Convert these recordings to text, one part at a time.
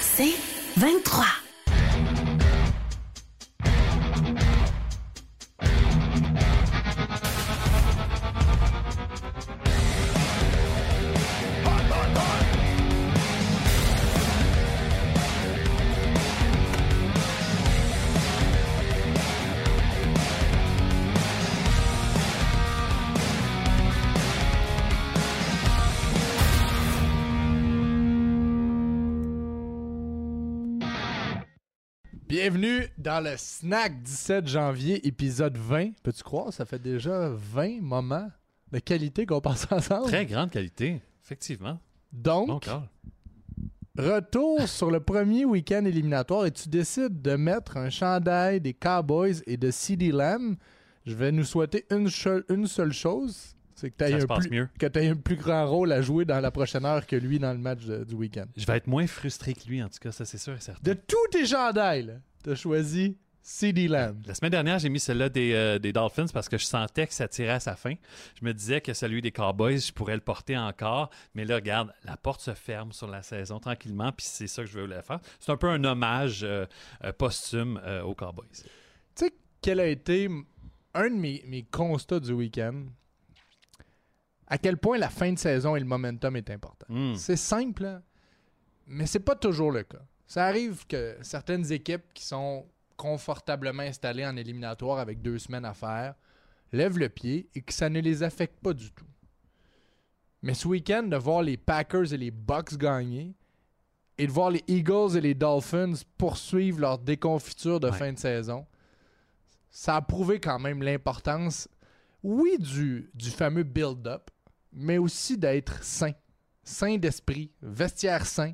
C'est 23. Bienvenue dans le Snack 17 janvier, épisode 20. Peux-tu croire, ça fait déjà 20 moments de qualité qu'on passe ensemble? Très grande qualité, effectivement. Donc, Bon retour sur le premier week-end éliminatoire et tu décides de mettre un chandail des Cowboys et de CD Lamb. Je vais nous souhaiter une, seule chose, c'est que tu aies un, plus- un grand rôle à jouer dans la prochaine heure que lui dans le match de- du week-end. Je vais être moins frustré que lui, en tout cas, ça c'est sûr et certain. De tous tes chandails, as choisi CD Lamb. La semaine dernière, j'ai mis celui-là des, euh, des Dolphins parce que je sentais que ça tirait à sa fin. Je me disais que celui des Cowboys, je pourrais le porter encore. Mais là, regarde, la porte se ferme sur la saison tranquillement, puis c'est ça que je voulais faire. C'est un peu un hommage euh, euh, posthume euh, aux Cowboys. Tu sais, quel a été un de mes, mes constats du week-end? À quel point la fin de saison et le momentum est important. Hmm. C'est simple, hein, mais c'est pas toujours le cas. Ça arrive que certaines équipes qui sont confortablement installées en éliminatoire avec deux semaines à faire lèvent le pied et que ça ne les affecte pas du tout. Mais ce week-end, de voir les Packers et les Bucks gagner et de voir les Eagles et les Dolphins poursuivre leur déconfiture de Ouais. fin de saison, ça a prouvé quand même l'importance, oui, du, du fameux build-up, mais aussi d'être sain. Sain d'esprit, vestiaire sain,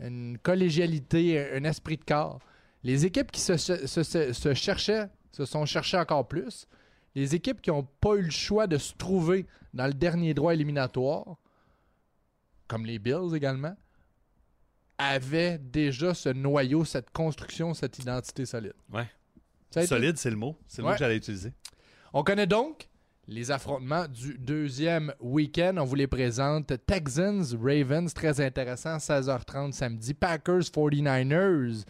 une collégialité, un esprit de corps. Les équipes qui se, se- se- se cherchaient se sont cherchées encore plus. Les équipes qui n'ont pas eu le choix de se trouver dans le dernier droit éliminatoire, comme les Bills également, avaient déjà ce noyau, cette construction, cette identité solide. Ouais. Solide, c'est le mot. C'est le Ouais. mot que j'allais utiliser. on connaît donc les affrontements du deuxième week-end. On vous les présente. Texans, Ravens, très intéressant, 16h30 samedi. Packers, 49ers.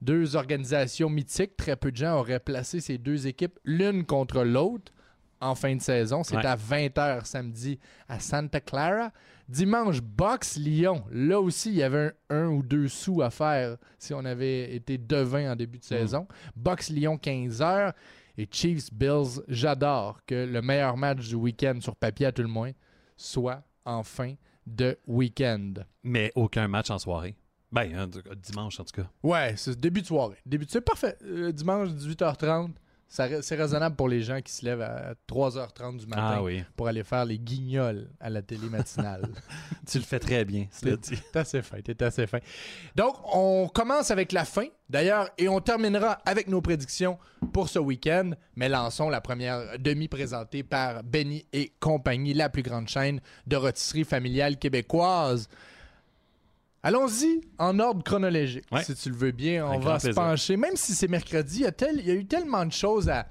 Deux organisations mythiques. Très peu de gens auraient placé ces deux équipes l'une contre l'autre en fin de saison. C'est Ouais. à 20h samedi à Santa Clara. Dimanche, Box Lyon. Là aussi, il y avait un, un ou deux sous à faire si on avait été devin en début de saison. Box Lyon, 15h. Et Chiefs Bills, j'adore que le meilleur match du week-end sur papier à tout le moins soit en fin de week-end. Mais aucun match en soirée. Ben, hein, dimanche en tout cas. Ouais, c'est début de soirée. Début de... C'est parfait. Euh, dimanche, 18h30, ça ra- c'est raisonnable pour les gens qui se lèvent à 3h30 du matin Ah oui. pour aller faire les guignols à la télé matinale. Tu le fais très bien, cela dit. T'es assez fin, t'es assez fin. Donc, on commence avec la fin, d'ailleurs, et on terminera avec nos prédictions pour ce week-end. Mais lançons la première demi présentée par Benny et compagnie, la plus grande chaîne de rôtisserie familiale québécoise. Allons-y en ordre chronologique, Ouais. si tu le veux bien. On va se plaisir. pencher, même si c'est mercredi, il y, a tel- il y a eu tellement de choses à,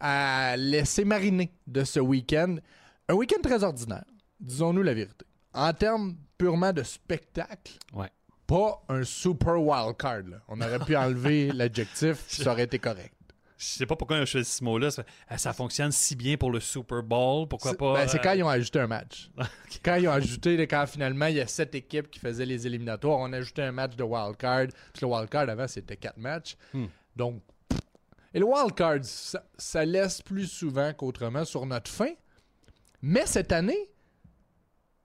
à laisser mariner de ce week-end. Un week-end très ordinaire, disons-nous la vérité. En termes purement de spectacle, Ouais. pas un super wild card. là. On aurait pu enlever l'adjectif, ça aurait été correct. Je sais pas pourquoi ils ont choisi ce mot-là. Ça, ça fonctionne si bien pour le Super Bowl. Pourquoi C'est pas. ben, c'est euh, quand ils ont ajouté un match. Quand ils ont ajouté, quand finalement il y a sept équipes qui faisaient les éliminatoires, on a ajouté un match de wild card. Puis le wild card avant c'était quatre matchs. Hmm. Donc, et le wild card, ça, ça laisse plus souvent qu'autrement sur notre fin. Mais cette année,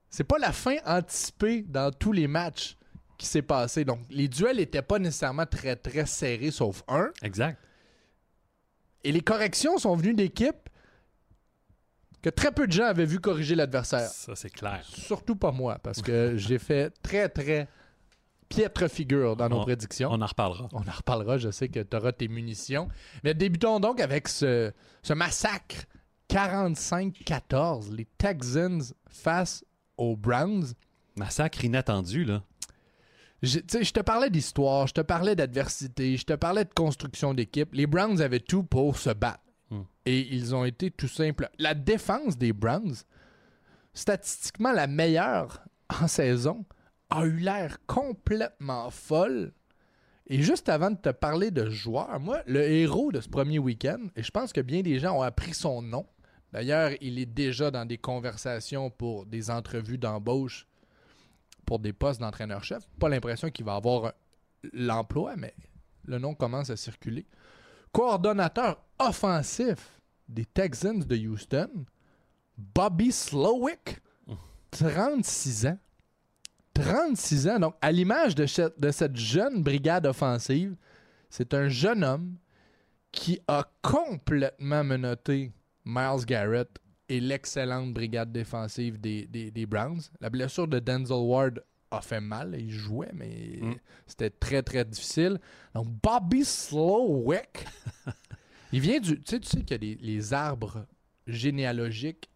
c'est pas la fin anticipée dans tous les matchs qui s'est passé. Donc, les duels n'étaient pas nécessairement très très serrés, sauf un. Exact. Et les corrections sont venues d'équipes que très peu de gens avaient vu corriger l'adversaire. Ça, c'est clair. Surtout pas moi, parce que j'ai fait très, très piètre figure dans nos On- prédictions. On en reparlera. On en reparlera, je sais que tu auras tes munitions. Mais débutons donc avec ce, ce massacre 45-14. Les Texans face aux Browns. Massacre inattendu, là. Je, te parlais d'histoire, je te parlais d'adversité, je te parlais de construction d'équipe. Les Browns avaient tout pour se battre. Hmm. Et ils ont été tout simples. La défense des Browns, statistiquement la meilleure en saison, a eu l'air complètement folle. Et juste avant de te parler de joueur, moi, le héros de ce premier week-end, et je pense que bien des gens ont appris son nom. D'ailleurs, il est déjà dans des conversations pour des entrevues d'embauche pour des postes d'entraîneur-chef. Pas l'impression qu'il va avoir l'emploi, mais le nom commence à circuler. Coordonnateur offensif des Texans de Houston, Bobby Slowick, 36 ans. 36 ans. Donc, à l'image de, de cette jeune brigade offensive, c'est un jeune homme qui a complètement menotté Miles Garrett et l'excellente brigade défensive des, des- des Browns. La blessure de Denzel Ward a fait mal. Il jouait, mais Mm. c'était très, très difficile. Donc, Bobby Slowick, il vient du... Tu sais, tu sais qu'il y a des, les arbres généalogiques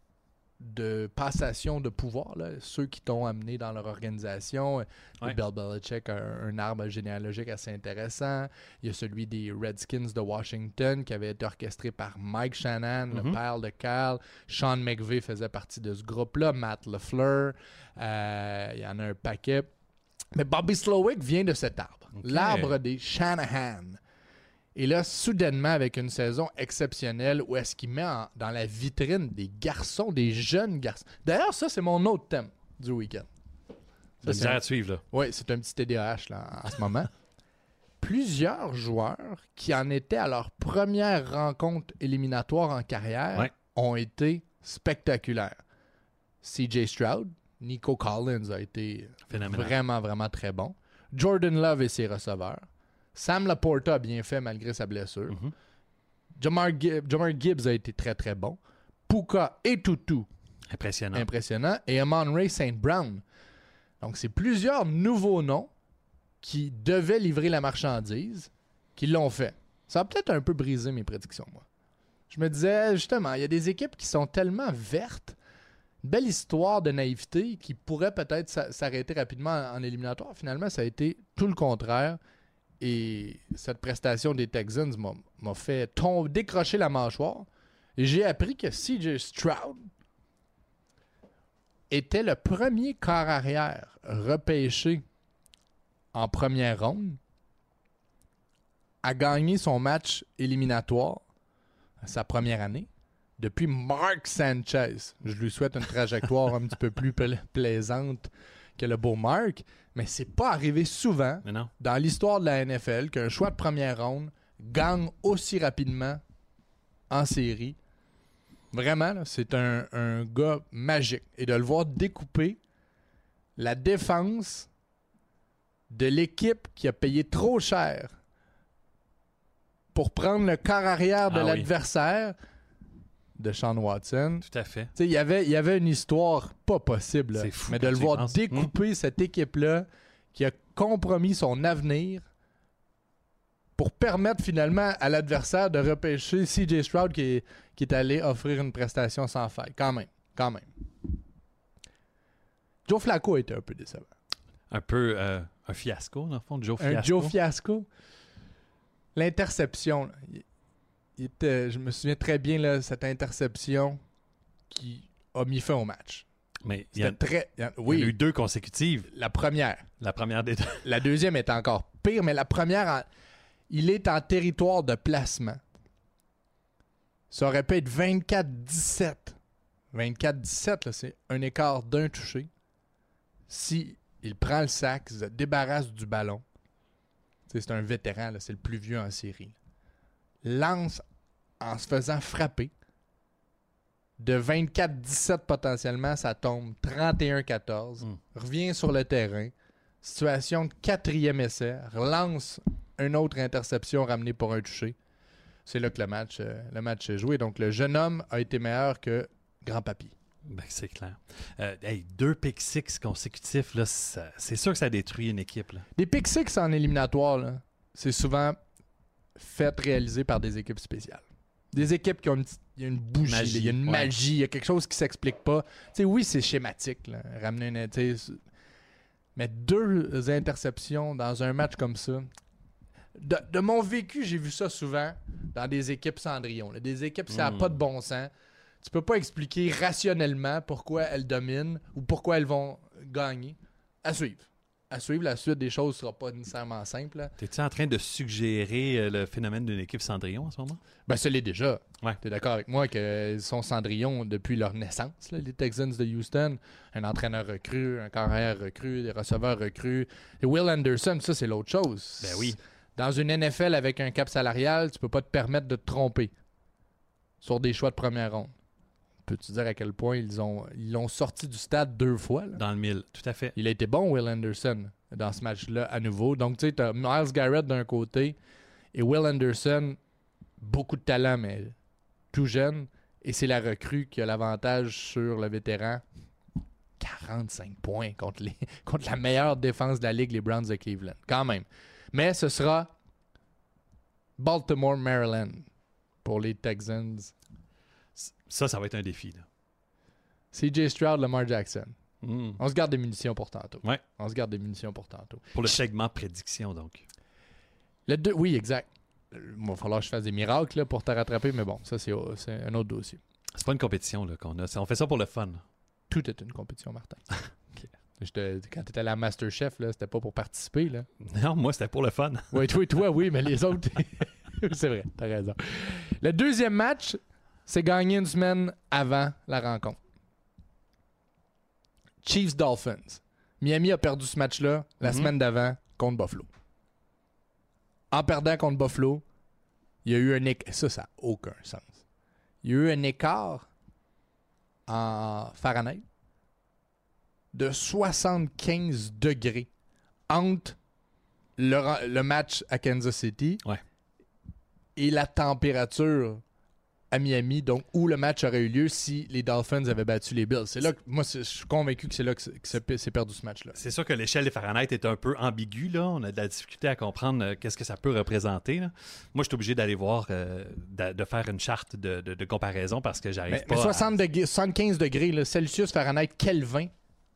de passation de pouvoir, là, ceux qui t'ont amené dans leur organisation. Ouais. Bill Belichick a un, un arbre généalogique assez intéressant. Il y a celui des Redskins de Washington qui avait été orchestré par Mike Shannon, le Mhm. père de Cal. Sean McVay faisait partie de ce groupe-là. Matt LeFleur. Euh, il y en a un paquet. Mais Bobby Slowick vient de cet arbre. L'arbre des Shanahan. Et là, soudainement, avec une saison exceptionnelle, où est-ce qu'il met en- dans la vitrine des garçons, des jeunes garçons. D'ailleurs, ça, c'est mon autre thème du week-end. Ça, c'est un- à suivre, là. oui, c'est un petit TDAH là, en ce moment. Plusieurs joueurs qui en étaient à leur première rencontre éliminatoire en carrière Ouais. ont été spectaculaires. CJ Stroud, Nico Collins a été Phénoménal. vraiment, vraiment très bon. Jordan Love et ses receveurs. Sam Laporta a bien fait malgré sa blessure. Mhm. Jamar, Gibb- Jamar Gibbs a été très, très bon. Puka et Tutu Impressionnant. impressionnant. Et Amon Ray St. Brown. Donc, c'est plusieurs nouveaux noms qui devaient livrer la marchandise qui l'ont fait. Ça a peut-être un peu brisé mes prédictions, moi. Je me disais, justement, il y a des équipes qui sont tellement vertes. Une belle histoire de naïveté qui pourrait peut-être s'a- s'arrêter rapidement en en éliminatoire. Finalement, ça a été tout le contraire. Et cette prestation des Texans m'a- fait tom- décrocher la mâchoire. Et j'ai appris que CJ Stroud était le premier quart arrière repêché en première ronde à gagner son match éliminatoire sa première année depuis Mark Sanchez. Je lui souhaite une trajectoire un petit peu plus pla- plaisante que le beau Mark, mais c'est pas arrivé souvent dans l'histoire de la NFL qu'un choix de première ronde gagne aussi rapidement en série. Vraiment, c'est un, un gars magique. Et de le voir découper la défense de l'équipe qui a payé trop cher pour prendre le quart arrière de Ah oui. De Sean Watson. Tout à fait. Il y avait- y avait une histoire pas possible. là. C'est fou Mais de le voir penses. découper cette équipe-là qui a compromis son avenir pour permettre finalement à l'adversaire de repêcher CJ Stroud qui est, qui est allé offrir une prestation sans faille. Quand même. Quand même. Joe Flacco a été un peu décevant. Un peu euh, un fiasco, dans le fond, Joe Un Fiasco. Joe Fiasco. L'interception. Il- était- je me souviens très bien là, cette interception qui a mis fin au match. Mais il y, a, très. il y en a Oui, eu deux consécutives. la première. La première des deux. La deuxième est encore pire, mais la première, en- il est en territoire de placement. Ça aurait pu être 24-17. 24-17, là, c'est un écart d'un touché. Si il prend le sac, il se débarrasse du ballon. C'est un vétéran, c'est le plus vieux en série. Lance en se faisant frapper. De 24-17 potentiellement, ça tombe 31-14. Mm. Revient sur le terrain. Situation de quatrième essai. Relance une autre interception ramenée pour un touché. C'est là que le match, euh, le match est joué. Donc le jeune homme a été meilleur que Grand Papy. Ben, c'est clair. Euh, hey, deux pick six consécutifs, c'est sûr que ça détruit une équipe. Là. Les pick six en éliminatoire, là, c'est souvent fait réaliser par des équipes spéciales. Des équipes qui ont une, y a une bougie, Magie, il y a une ouais. magie, il y a quelque chose qui s'explique pas. Oui, c'est schématique. là, ramener une, mais deux interceptions dans un match comme ça. De, de mon vécu, j'ai vu ça souvent dans des équipes Cendrillon. là. Des équipes, ça n'a Mm. pas de bon sens. Tu peux pas expliquer rationnellement pourquoi elles dominent ou pourquoi elles vont gagner. À suivre. À suivre. La suite des choses sera pas nécessairement simple. T'es-tu en train de suggérer euh, le phénomène d'une équipe Cendrillon en ce moment? Ben, ça l'est déjà. Ouais. Tu es d'accord avec moi qu'ils sont Cendrillon depuis leur naissance, là, les Texans de Houston. Un entraîneur recru, un carrière recru, des receveurs recrues. Et Will Anderson, ça, c'est l'autre chose. Ben oui. Dans une NFL avec un cap salarial, tu peux pas te permettre de te tromper sur des choix de première ronde. Peux-tu dire à quel point ils ont ils l'ont sorti du stade deux fois? là? Dans le mille, tout à fait. Il a été bon, Will Anderson, dans ce match-là à nouveau. Donc, tu sais, tu as Miles Garrett d'un côté et Will Anderson, beaucoup de talent, mais tout jeune. Et c'est la recrue qui a l'avantage sur le vétéran. 45 points contre, les, contre la meilleure défense de la Ligue, les Browns de Cleveland. Quand même. Mais ce sera Baltimore, Maryland pour les Texans. Ça, ça va être un défi. Là. CJ Stroud, Lamar Jackson. Hmm. On se garde des munitions pour tantôt. Ouais. On se garde des munitions pour tantôt. Pour le segment prédiction, donc. Le deux, oui, exact. Il va falloir que je fasse des miracles là, pour te rattraper, mais bon, ça, c'est un autre dossier. C'est pas une compétition là, qu'on a. On fait ça pour le fun. Tout est une compétition, Martin. Je te- quand tu étais à la Masterchef, là, c'était pas pour participer. Là. Non, moi, c'était pour le fun. Oui, toi, toi, oui, mais les autres, c'est vrai, t'as raison. Le deuxième match, c'est gagné une semaine avant la rencontre. Chiefs Dolphins. Miami a perdu ce match-là la Mhm. semaine d'avant contre Buffalo. En perdant contre Buffalo, il y a eu un écart. Ça, ça n'a aucun sens. Il y a eu un écart en Fahrenheit de 75 degrés entre le, match à Kansas City Ouais. et la température à Miami, donc où le match aurait eu lieu si les Dolphins avaient battu les Bills. C'est là que moi, je suis convaincu que c'est là que c'est perdu ce match-là. C'est sûr que l'échelle des Fahrenheit est un peu ambiguë. Là. On a de la difficulté à comprendre euh, qu'est-ce que ça peut représenter. là. Moi, je suis obligé d'aller voir, euh, de, faire une charte de, de- de comparaison parce que j'arrive pas mais à- 60 degrés- 75 degrés, là, Celsius, Fahrenheit, Kelvin,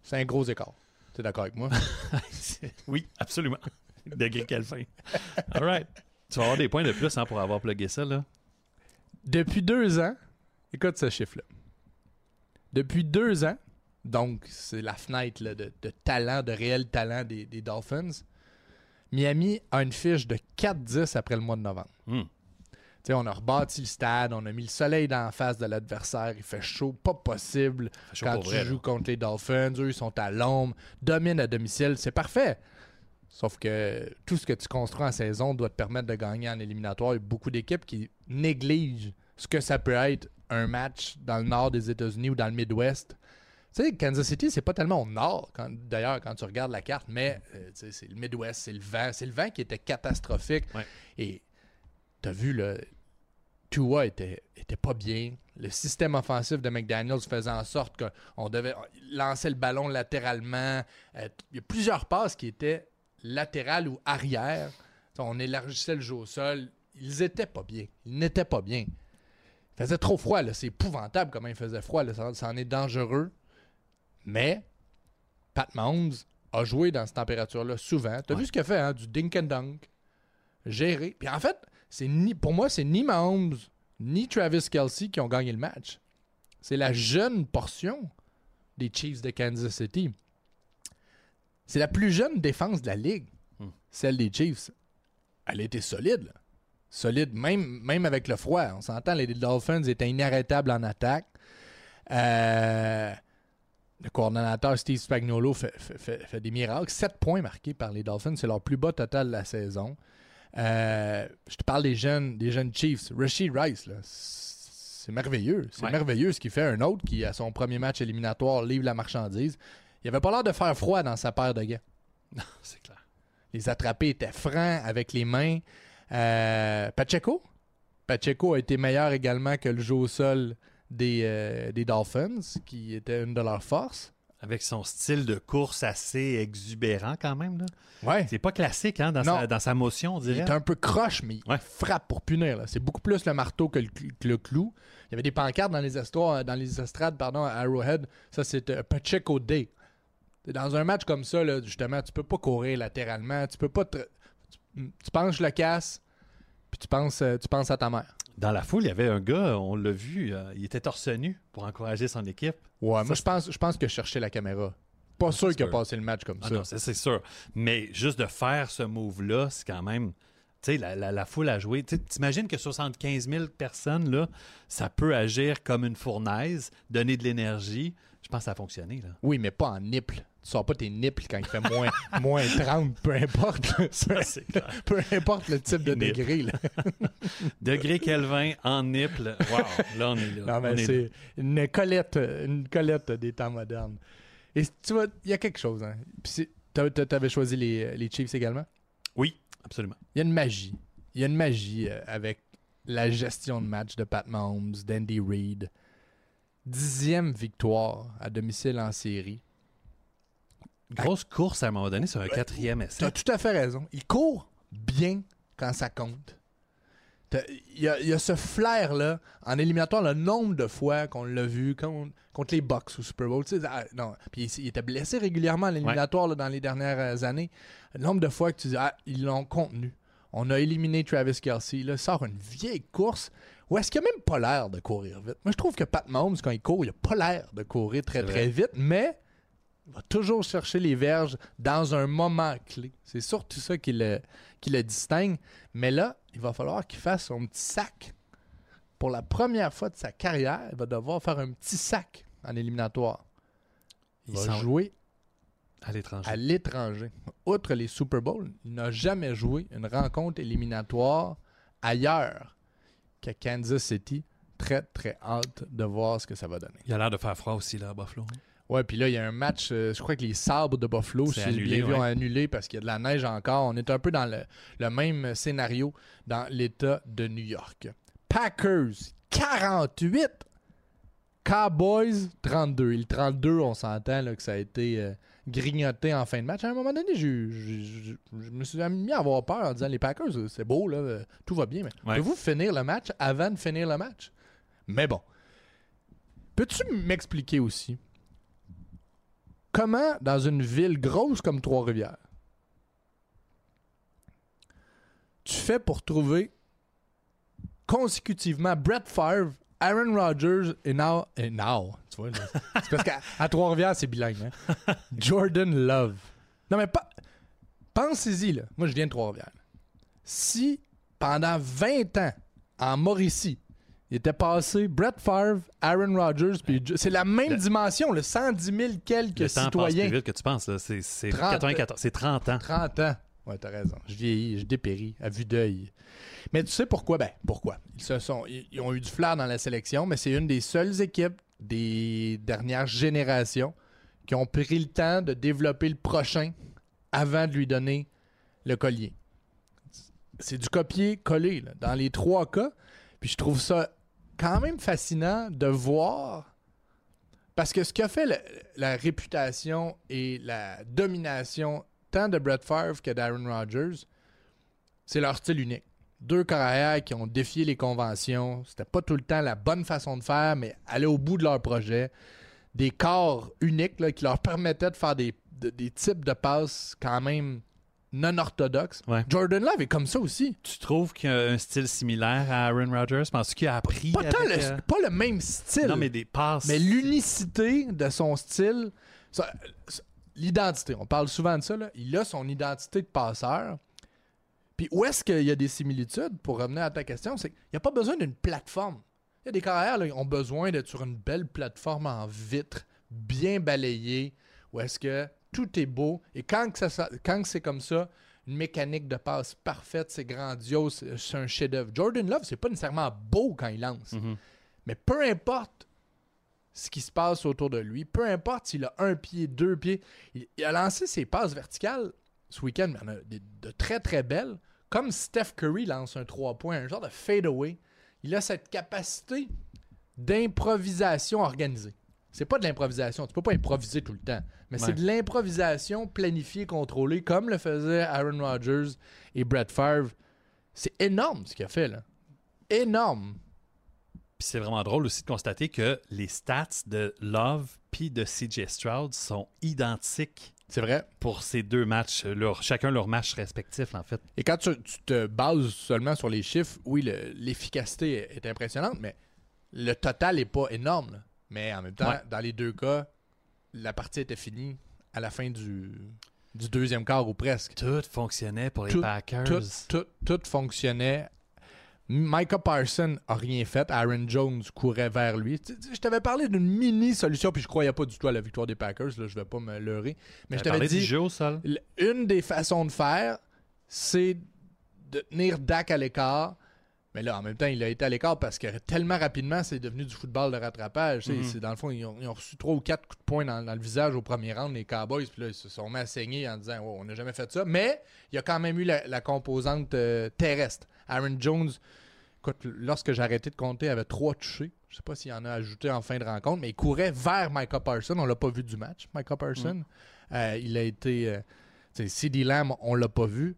c'est un gros écart. Tu es d'accord avec moi? Oui, absolument. Degré Kelvin. All right. Tu vas avoir des points de plus hein, pour avoir plugué ça. Là. Depuis deux ans, écoute ce chiffre-là. Depuis deux ans, donc c'est la fenêtre là, de, de talent, de réel talent des, des Dolphins, Miami a une fiche de 4-10 après le mois de novembre. Hmm. On a rebâti le stade, on a mis le soleil dans la face de l'adversaire, il fait chaud, pas possible. Chaud Quand tu vrai, joues là. contre les Dolphins, eux, ils sont à l'ombre, dominent à domicile, c'est parfait. Sauf que tout ce que tu construis en saison doit te permettre de gagner en éliminatoire. Il y a beaucoup d'équipes qui négligent ce que ça peut être un match dans le nord des États-Unis ou dans le Midwest. Tu sais, Kansas City, c'est pas tellement au nord, d'ailleurs, quand tu regardes la carte, mais euh, tu c'est le Midwest, c'est le vent. C'est le vent qui était catastrophique. Ouais. Et t'as vu, là, Tua était, était pas bien. Le système offensif de McDaniels faisait en sorte qu'on devait lancer le ballon latéralement. Euh, Il y a plusieurs passes qui étaient latérales ou arrière. T'sais, On élargissait le jeu au sol. Ils étaient pas bien. Ils n'étaient pas bien. Il faisait trop froid. là. C'est épouvantable comment il faisait froid. là. Ça, ça en est dangereux. Mais Pat Mahomes a joué dans cette température-là souvent. Tu as Ouais. vu ce qu'il a fait, hein? du dink and dunk, géré. Puis en fait, c'est ni, pour moi, c'est ni Mahomes ni Travis Kelsey qui ont gagné le match. C'est la jeune portion des Chiefs de Kansas City. C'est la plus jeune défense de la ligue, Hmm. celle des Chiefs. Elle a été solide. là. Solide, même, même avec le froid. On s'entend, les Dolphins étaient inarrêtables en attaque. Euh, le coordonnateur Steve Spagnuolo fait, fait- fait- fait des miracles. 7 points marqués par les Dolphins. C'est leur plus bas total de la saison. Euh, je te parle des jeunes, des jeunes Chiefs. Rashid Rice, c'est merveilleux. C'est Ouais. merveilleux ce qu'il fait. Un autre qui, à son premier match éliminatoire, livre la marchandise. Il avait pas l'air de faire froid dans sa paire de gants. C'est clair. Les attrapés étaient francs avec les mains. Euh, Pacheco? Pacheco a été meilleur également que le jeu au sol des, euh, des Dolphins, qui était une de leurs forces. Avec son style de course assez exubérant quand même. Là. Ouais. C'est pas classique hein, dans, Non. sa, dans sa motion, on Il dirait. est un peu croche, mais il Ouais. frappe pour punir. là. C'est beaucoup plus le marteau que le, cl- que le clou. Il y avait des pancartes dans les, estoirs, dans les estrades pardon, à Arrowhead. Ça, c'était Pacheco Day. Dans un match comme ça, là, justement, tu peux pas courir latéralement. Tu peux pas te- tu, tu penches le casse, puis tu penses, euh, tu penses à ta mère. Dans la foule, il y avait un gars, on l'a vu, euh, il était torse nu pour encourager son équipe. Ouais, Ça, moi, je pense, je pense que je cherchais la caméra. Pas sûr c'est qu'il a sûr. passé le match comme Ah ça. non, c'est sûr. Mais juste de faire ce move-là, c'est quand même. Tu sais, la, la- la foule a joué. T'imagines que 75 000 personnes, là, ça peut agir comme une fournaise, donner de l'énergie. Je pense que ça a fonctionné. Là. Oui, mais pas en nipple. Tu sors pas tes nipples quand il fait moins, moins 30, peu importe. peu, c'est clair. peu importe le type de Nipple. degré. Là. Degré Kelvin en nipple. Wow, là, on est là. Non, On mais là. c'est une colette, une colette des temps modernes. Et tu vois, il y a quelque chose. Hein. Puis t'a- T'avais choisi les, les Chiefs également? Oui, absolument. Il y a une magie. Il y a une magie euh, avec la gestion de match de Pat Mahomes, d'Andy Reid. Dixième victoire à domicile en série. Grosse course à un moment donné sur un quatrième Tu essai. as tout à fait raison. Il court bien quand ça compte. T'as- Il y, a, il y a ce flair-là en éliminatoire, le nombre de fois qu'on l'a vu contre, contre les Bucks au Super Bowl. Ah, non. Puis il, il était blessé régulièrement en éliminatoire là, dans les dernières euh, années. Le nombre de fois que tu dis Ah, ils l'ont contenu. On a éliminé Travis Kelsey. Là, il sort une vieille course où est-ce qu'il n'a même pas l'air de courir vite? Moi, je trouve que Pat Mahomes, quand il court, il n'a pas l'air de courir très, très vite, mais il va toujours chercher les verges dans un moment clé. C'est surtout ça qui le, qui le distingue. Mais là, il va falloir qu'il fasse son petit sac. Pour la première fois de sa carrière, il va devoir faire un petit sac en éliminatoire. Il Il va jouer À l'étranger. à l'étranger. Outre les Super Bowls, il n'a jamais joué une rencontre éliminatoire ailleurs qu'à Kansas City. Très, très hâte de voir ce que ça va donner. Il a l'air de faire froid aussi, là, à Buffalo. Ouais, puis là, il y a un match, euh, je crois que les sabres de Buffalo, si annulé, bien vu, ouais. ont annulé parce qu'il y a de la neige encore. On est un peu dans le, le même scénario dans l'État de New York. Packers, 48. Cowboys, 32. Et le 32, on s'entend là, que ça a été euh, grignoté en fin de match. À un moment donné, je me suis mis à avoir peur en disant les Packers, c'est beau, là, euh, tout va bien, mais Ouais. pouvez-vous finir le match avant de finir le match? Mais bon. Peux-tu m'expliquer aussi comment, dans une ville grosse comme Trois-Rivières, tu fais pour trouver consécutivement Brett Favre, Aaron Rodgers et now, et now tu vois, c'est parce qu'à à Trois-Rivières, c'est bilingue. hein. Jordan Love. Non, mais pas. Pensez-y, là. Moi, je viens de Trois-Rivières. Si, pendant 20 ans, en Mauricie, il était passé Brett Favre, Aaron Rodgers, puis c'est la même Le- dimension, le 110 000 quelques Le citoyens. plus vite que tu penses. là. C'est c'est 30. 94, c'est 30 ans. 30 ans. Ouais, t'as raison. Je vieillis, je dépéris à vue d'œil. Mais tu sais pourquoi? Ben, pourquoi? Ils, se sont, ils, ont eu du flair dans la sélection, mais c'est une des seules équipes des dernières générations qui ont pris le temps de développer le prochain avant de lui donner le collier. C'est du copier-coller dans les trois cas. Puis je trouve ça quand même fascinant de voir parce que ce qui a fait la réputation et la domination tant de Brett Favre que d'Aaron Rodgers, c'est leur style unique. Deux carrières qui ont défié les conventions. C'était pas tout le temps la bonne façon de faire, mais aller au bout de leur projet. Des corps uniques là, qui leur permettaient de faire des, de- des types de passes quand même non orthodoxes. Ouais. Jordan Love est comme ça aussi. Tu trouves qu'il y a un style similaire à Aaron Rodgers? Penses-tu qu'il a appris Pas, tant avec, le, euh, pas le même style. Non, mais des passes. Mais l'unicité de son style, ça- l'identité, on parle souvent de ça, là. il a son identité de passeur. Puis où est-ce qu'il y a des similitudes, pour revenir à ta question, c'est qu'il n'y a pas besoin d'une plateforme. Il y a des carrières qui ont besoin d'être sur une belle plateforme en vitre, bien balayée, où est-ce que tout est beau. Et quand, que ça- quand que c'est comme ça, une mécanique de passe parfaite, c'est grandiose, c'est- un chef-d'œuvre. Jordan Love, c'est pas nécessairement beau quand il lance. Mhm. Mais peu importe ce qui se passe autour de lui, peu importe s'il a un pied, deux pieds, il, il a lancé ses passes verticales ce week-end, mais il y en a des- de très très belles. Comme Steph Curry lance un 3 points, un genre de fadeaway. Il a cette capacité d'improvisation organisée. C'est pas de l'improvisation, tu peux pas improviser tout le temps, mais Ouais. c'est de l'improvisation planifiée, contrôlée, comme le faisaient Aaron Rodgers et Brett Favre. C'est énorme ce qu'il a fait là. Énorme. Puis c'est vraiment drôle aussi de constater que les stats de Love puis de CJ Stroud sont identiques C'est vrai. pour ces deux matchs, leur, chacun leur match respectif en fait. Et quand tu, tu te bases seulement sur les chiffres, oui, le- l'efficacité est, est impressionnante, mais le total n'est pas énorme. là. Mais en même temps, Ouais. dans les deux cas, la partie était finie à la fin du, du deuxième quart ou presque. Tout fonctionnait pour les Tout- Packers. Tout, tout, tout fonctionnait. Micah Parson a rien fait. Aaron Jones courait vers lui. Je t'avais parlé d'une mini solution, puis je croyais pas du tout à la victoire des Packers. Là, je vais pas me leurrer. Mais je T'avais dit, jeu au sol. l- une des façons de faire, c'est de tenir Dak à l'écart. Mais là, en même temps, il a été à l'écart parce que tellement rapidement, c'est devenu du football de rattrapage. Mhm. c'est- Dans le fond, ils ont, ils ont reçu trois ou quatre coups de poing dans, dans le visage au premier round, les Cowboys. Puis là, ils se sont mis à saigner en disant Oh, on n'a jamais fait ça. Mais il y a quand même eu la, la composante euh, terrestre. Aaron Jones, écoute, lorsque j'ai arrêté de compter, il avait trois touchés. Je sais pas s'il en a ajouté en fin de rencontre, mais il courait vers Micah Parson. On l'a pas vu du match, Micah Parson. Euh, il a été. Euh, CD Lamb, on l'a pas vu.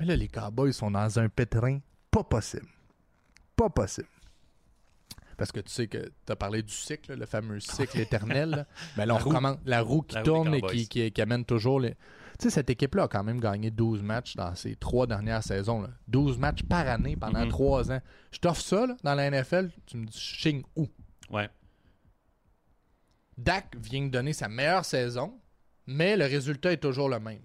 Mais là, les Cowboys sont dans un pétrin pas possible. Pas possible. Parce que tu sais que tu as parlé du cycle, le fameux cycle éternel. là. Ben là, on La roue. recommence- la roue qui La roue des tourne et qui, qui- qui amène toujours les. Tu sais, cette équipe-là a quand même gagné 12 matchs dans ces trois dernières saisons. là. 12 matchs par année pendant Mhm. trois ans. Je t'offre ça là, dans la NFL, tu me dis, signe où? Ouais. Dak vient de donner sa meilleure saison, mais le résultat est toujours le même.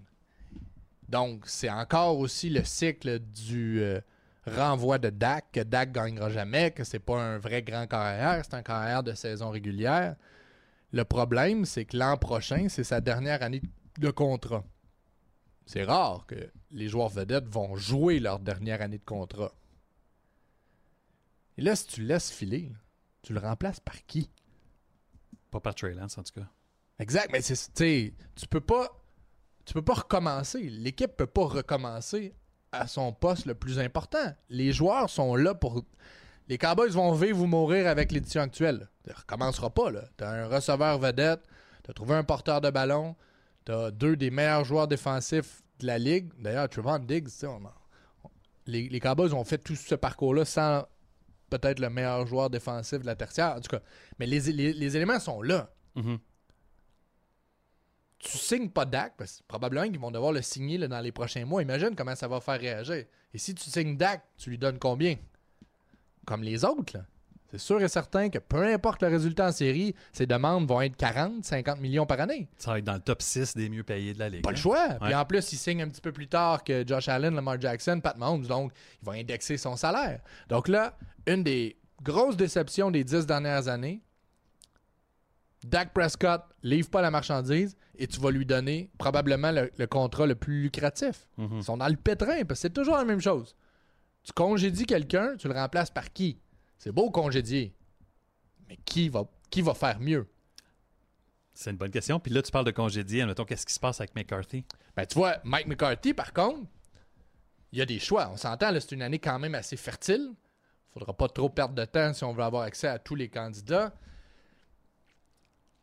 Donc, c'est encore aussi le cycle du euh, renvoi de Dak, que Dak gagnera jamais, que c'est pas un vrai grand carrière, c'est un carrière de saison régulière. Le problème, c'est que l'an prochain, c'est sa dernière année de contrat. C'est rare que les joueurs vedettes vont jouer leur dernière année de contrat. Et là, si tu le laisses filer, tu le remplaces par qui? Pas par Trey Lance, en tout cas. Exact, mais c'est, tu sais, tu peux pas, tu peux pas recommencer. L'équipe peut pas recommencer à son poste le plus important. Les joueurs sont là pour. Les Cowboys vont vivre ou mourir avec l'édition actuelle. Ça recommencera pas là. T'as un receveur vedette, t'as trouvé un porteur de ballon, t'as deux des meilleurs joueurs défensifs de la ligue. D'ailleurs, Trevon Diggs, on on- les, les Cowboys ont fait tout ce parcours-là sans peut-être le meilleur joueur défensif de la tertiaire. En tout cas, mais les, les- les éléments sont là Mhm. tu signes pas Dak, parce que probablement qu'ils vont devoir le signer là, dans les prochains mois. Imagine comment ça va faire réagir. Et si tu signes Dak, tu lui donnes combien? Comme les autres, là. C'est sûr et certain que peu importe le résultat en série, ses demandes vont être 40, 50 millions par année. Ça va être dans le top 6 des mieux payés de la ligue. Pas le hein? choix. Puis Ouais. en plus, il signe un petit peu plus tard que Josh Allen, Lamar Jackson, Pat Mahomes. Donc, il va indexer son salaire. Donc là, une des grosses déceptions des dix dernières années, Dak Prescott livre pas la marchandise et tu vas lui donner probablement le, le contrat le plus lucratif. Mhm. Ils sont dans le pétrin parce que c'est toujours la même chose. Tu congédies quelqu'un, tu le remplaces par qui? C'est beau congédier. Mais qui va, qui va faire mieux? C'est une bonne question. Puis là, tu parles de congédier. Admettons, qu'est-ce qui se passe avec McCarthy? Ben, tu vois, Mike McCarthy, par contre, il y a des choix. On s'entend, là, c'est une année quand même assez fertile. faudra pas trop perdre de temps si on veut avoir accès à tous les candidats.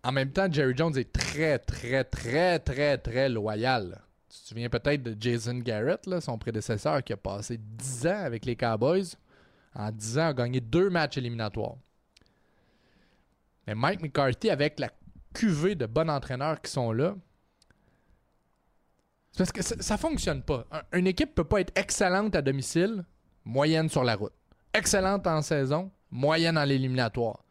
En même temps, Jerry Jones est très, très, très, très, très loyal. Tu te souviens peut-être de Jason Garrett, là, son prédécesseur, qui a passé 10 ans avec les Cowboys? En 10 ans, a gagné deux matchs éliminatoires. Mais Mike McCarthy, avec la cuvée de bons entraîneurs qui sont là, c'est parce que ça, ça fonctionne pas. Un- une équipe peut pas être excellente à domicile, moyenne sur la route. Excellente en saison, moyenne en l'éliminatoire.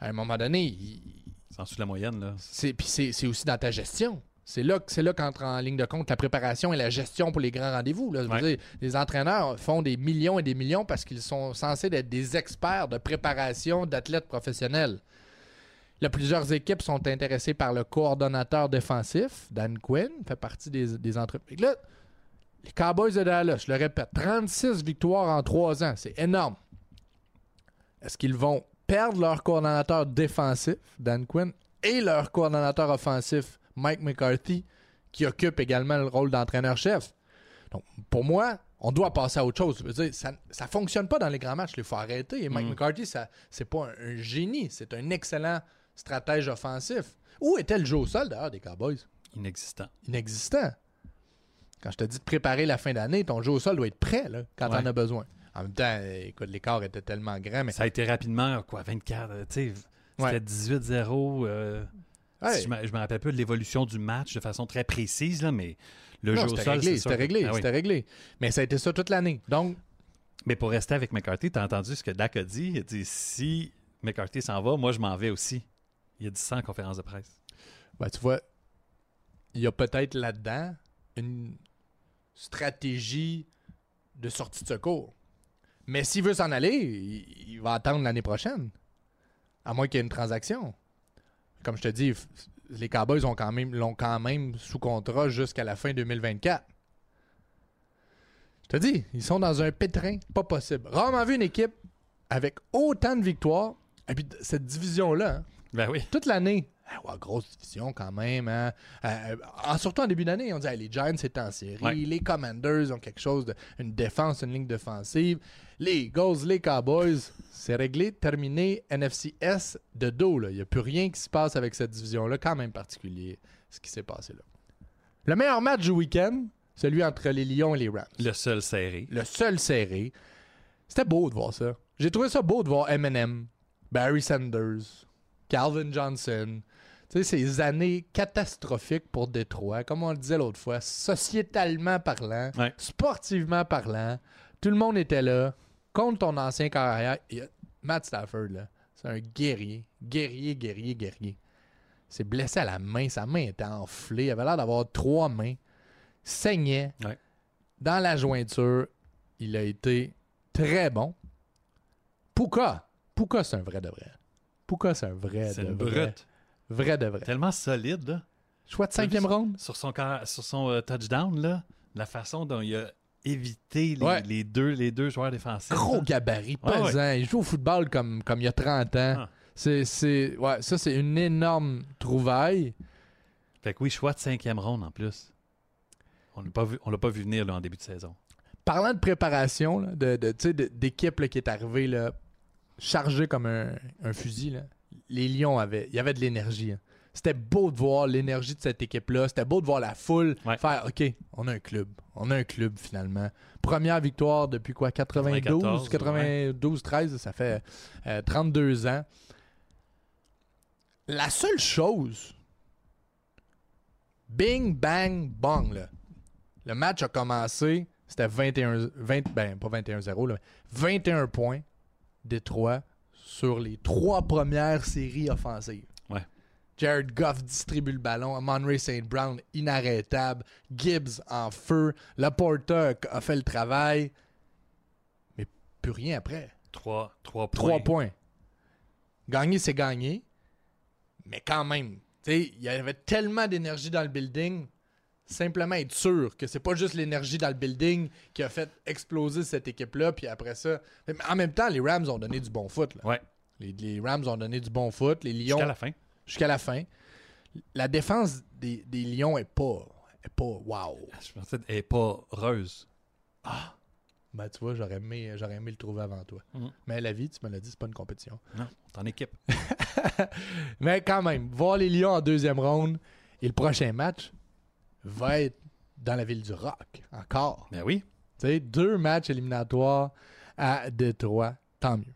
À un moment donné, il- C'est en dessous de la moyenne, là. c'est puis c'est aussi dans ta gestion. C'est là, c'est là qu'entre en ligne de compte la préparation et la gestion pour les grands rendez-vous. là. Je veux Ouais. dire, les entraîneurs font des millions et des millions parce qu'ils sont censés être des experts de préparation d'athlètes professionnels. Là, plusieurs équipes sont intéressées par le coordonnateur défensif, Dan Quinn, fait partie des, des entreprises. Là, les Cowboys de Dallas, je le répète, 36 victoires en 3 ans, c'est énorme. Est-ce qu'ils vont perdre leur coordonnateur défensif, Dan Quinn, et leur coordonnateur offensif, Mike McCarthy, qui occupe également le rôle d'entraîneur-chef? Donc, pour moi, on doit passer à autre chose. Je veux dire, ça ne fonctionne pas dans les grands matchs. Il faut arrêter. Et Mike Mhm. McCarthy, ça, c'est pas un, un génie. C'est un excellent stratège offensif. Où était le jeu au sol, d'ailleurs, des Cowboys? Inexistant. Inexistant. Quand je te dis de préparer la fin d'année, ton jeu au sol doit être prêt là, quand Ouais. t'en as besoin. En même temps, écoute, l'écart était tellement grand, mais Ça a été rapidement, quoi, 24, euh, tu sais, c'était Ouais. 18-0. euh, Je me je me rappelle pas de l'évolution du match de façon très précise, là, mais le Non, jeu au sol, réglé, c'était réglé, Ah oui. c'était réglé. Mais ça a été ça toute l'année. Donc, Mais pour rester avec McCarthy, tu as entendu ce que Dak a dit? Il a dit si McCarthy s'en va, moi je m'en vais aussi. Il a dit ça en conférence de presse. ben, tu vois, il y a peut-être là-dedans une stratégie de sortie de secours. Mais s'il veut s'en aller, il, il va attendre l'année prochaine. À moins qu'il y ait une transaction. Comme je te dis, les Cowboys ont quand même, l'ont quand même sous contrat jusqu'à la fin 2024. Je te dis, ils sont dans un pétrin pas possible. Rarement vu une équipe avec autant de victoires. Et puis cette division-là, hein, Ben oui. toute l'année. Ouais, grosse division quand même. Hein. Euh, en- surtout en début d'année, on dit hey, les Giants étaient en série, Ouais. les Commanders ont quelque chose, de, une défense, une ligne défensive. Les Eagles, les Cowboys, c'est réglé, terminé. NFC S de dos. là. Il n'y a plus rien qui se passe avec cette division-là, quand même particulier, ce qui s'est passé là. Le meilleur match du week-end, celui entre les Lions et les Rams. Le seul serré. Le seul serré. C'était beau de voir ça. J'ai trouvé ça beau de voir Eminem, Barry Sanders, Calvin Johnson. Tu sais, ces années catastrophiques pour Détroit, comme on le disait l'autre fois, sociétalement parlant, Ouais. sportivement parlant, tout le monde était là, contre ton ancien carrière. Matt Stafford, là, c'est un guerrier, guerrier, guerrier, guerrier. s'est blessé à la main, sa main était enflée, il avait l'air d'avoir trois mains, saignait. Ouais. Dans la jointure, il a été très bon. Puka, Puka c'est un vrai de vrai. Puka c'est un vrai C'est de une vrai. brute. Vrai de vrai. Tellement solide, là. Choix de cinquième ronde? Sur son, sur son euh, touchdown, là, la façon dont il a évité les, Ouais. les deux, les deux joueurs défensifs. Gros gabarit, Ouais, pesant. Il joue au football comme, comme il y a 30 ans. Ah. C'est, c'est, ouais, ça, c'est une énorme trouvaille. Fait que oui, choix de cinquième ronde en plus. On l'a pas vu, on l'a pas vu venir là, en début de saison. Parlant de préparation, là, de, de, d'équipe qui est arrivée là, chargée comme un, un fusil, là, les Lions avaient, il y avait de l'énergie. hein. C'était beau de voir l'énergie de cette équipe-là. C'était beau de voir la foule Ouais. faire OK, on a un club. On a un club finalement. Première victoire depuis quoi? 92, 94, 92, 13, ça fait euh, 32 ans. La seule chose, bing, bang, bang, là. Le match a commencé, c'était 21, 20, ben pas 21-0, là, 21 points, Détroit, sur les trois premières séries offensives. Ouais. Jared Goff distribue le ballon, Amon St. Brown inarrêtable, Gibbs en feu, Laporta a- a fait le travail, mais plus rien après. Trois, trois points. Trois points. Gagner, c'est gagner. Mais quand même, tu sais, il y avait tellement d'énergie dans le building. Simplement être sûr que c'est pas juste l'énergie dans le building qui a fait exploser cette équipe-là. Puis après ça. Mais en même temps, les Rams ont donné du bon foot. là. Ouais, Les, les Rams ont donné du bon foot. Les Lions, jusqu'à la fin. jusqu'à la fin. La défense des, des Lions est pas. Est pas wow. Je pensais qu'elle est pas heureuse. Ben, tu vois, j'aurais aimé, j'aurais aimé le trouver avant toi. Mhm. Mais la vie, tu me l'as dit, c'est pas une compétition. Non, on est en équipe. Mais quand même, voir les Lions en deuxième ronde et le prochain match va être dans la ville du rock, encore. Ben oui. Tu sais, deux matchs éliminatoires à Détroit, tant mieux.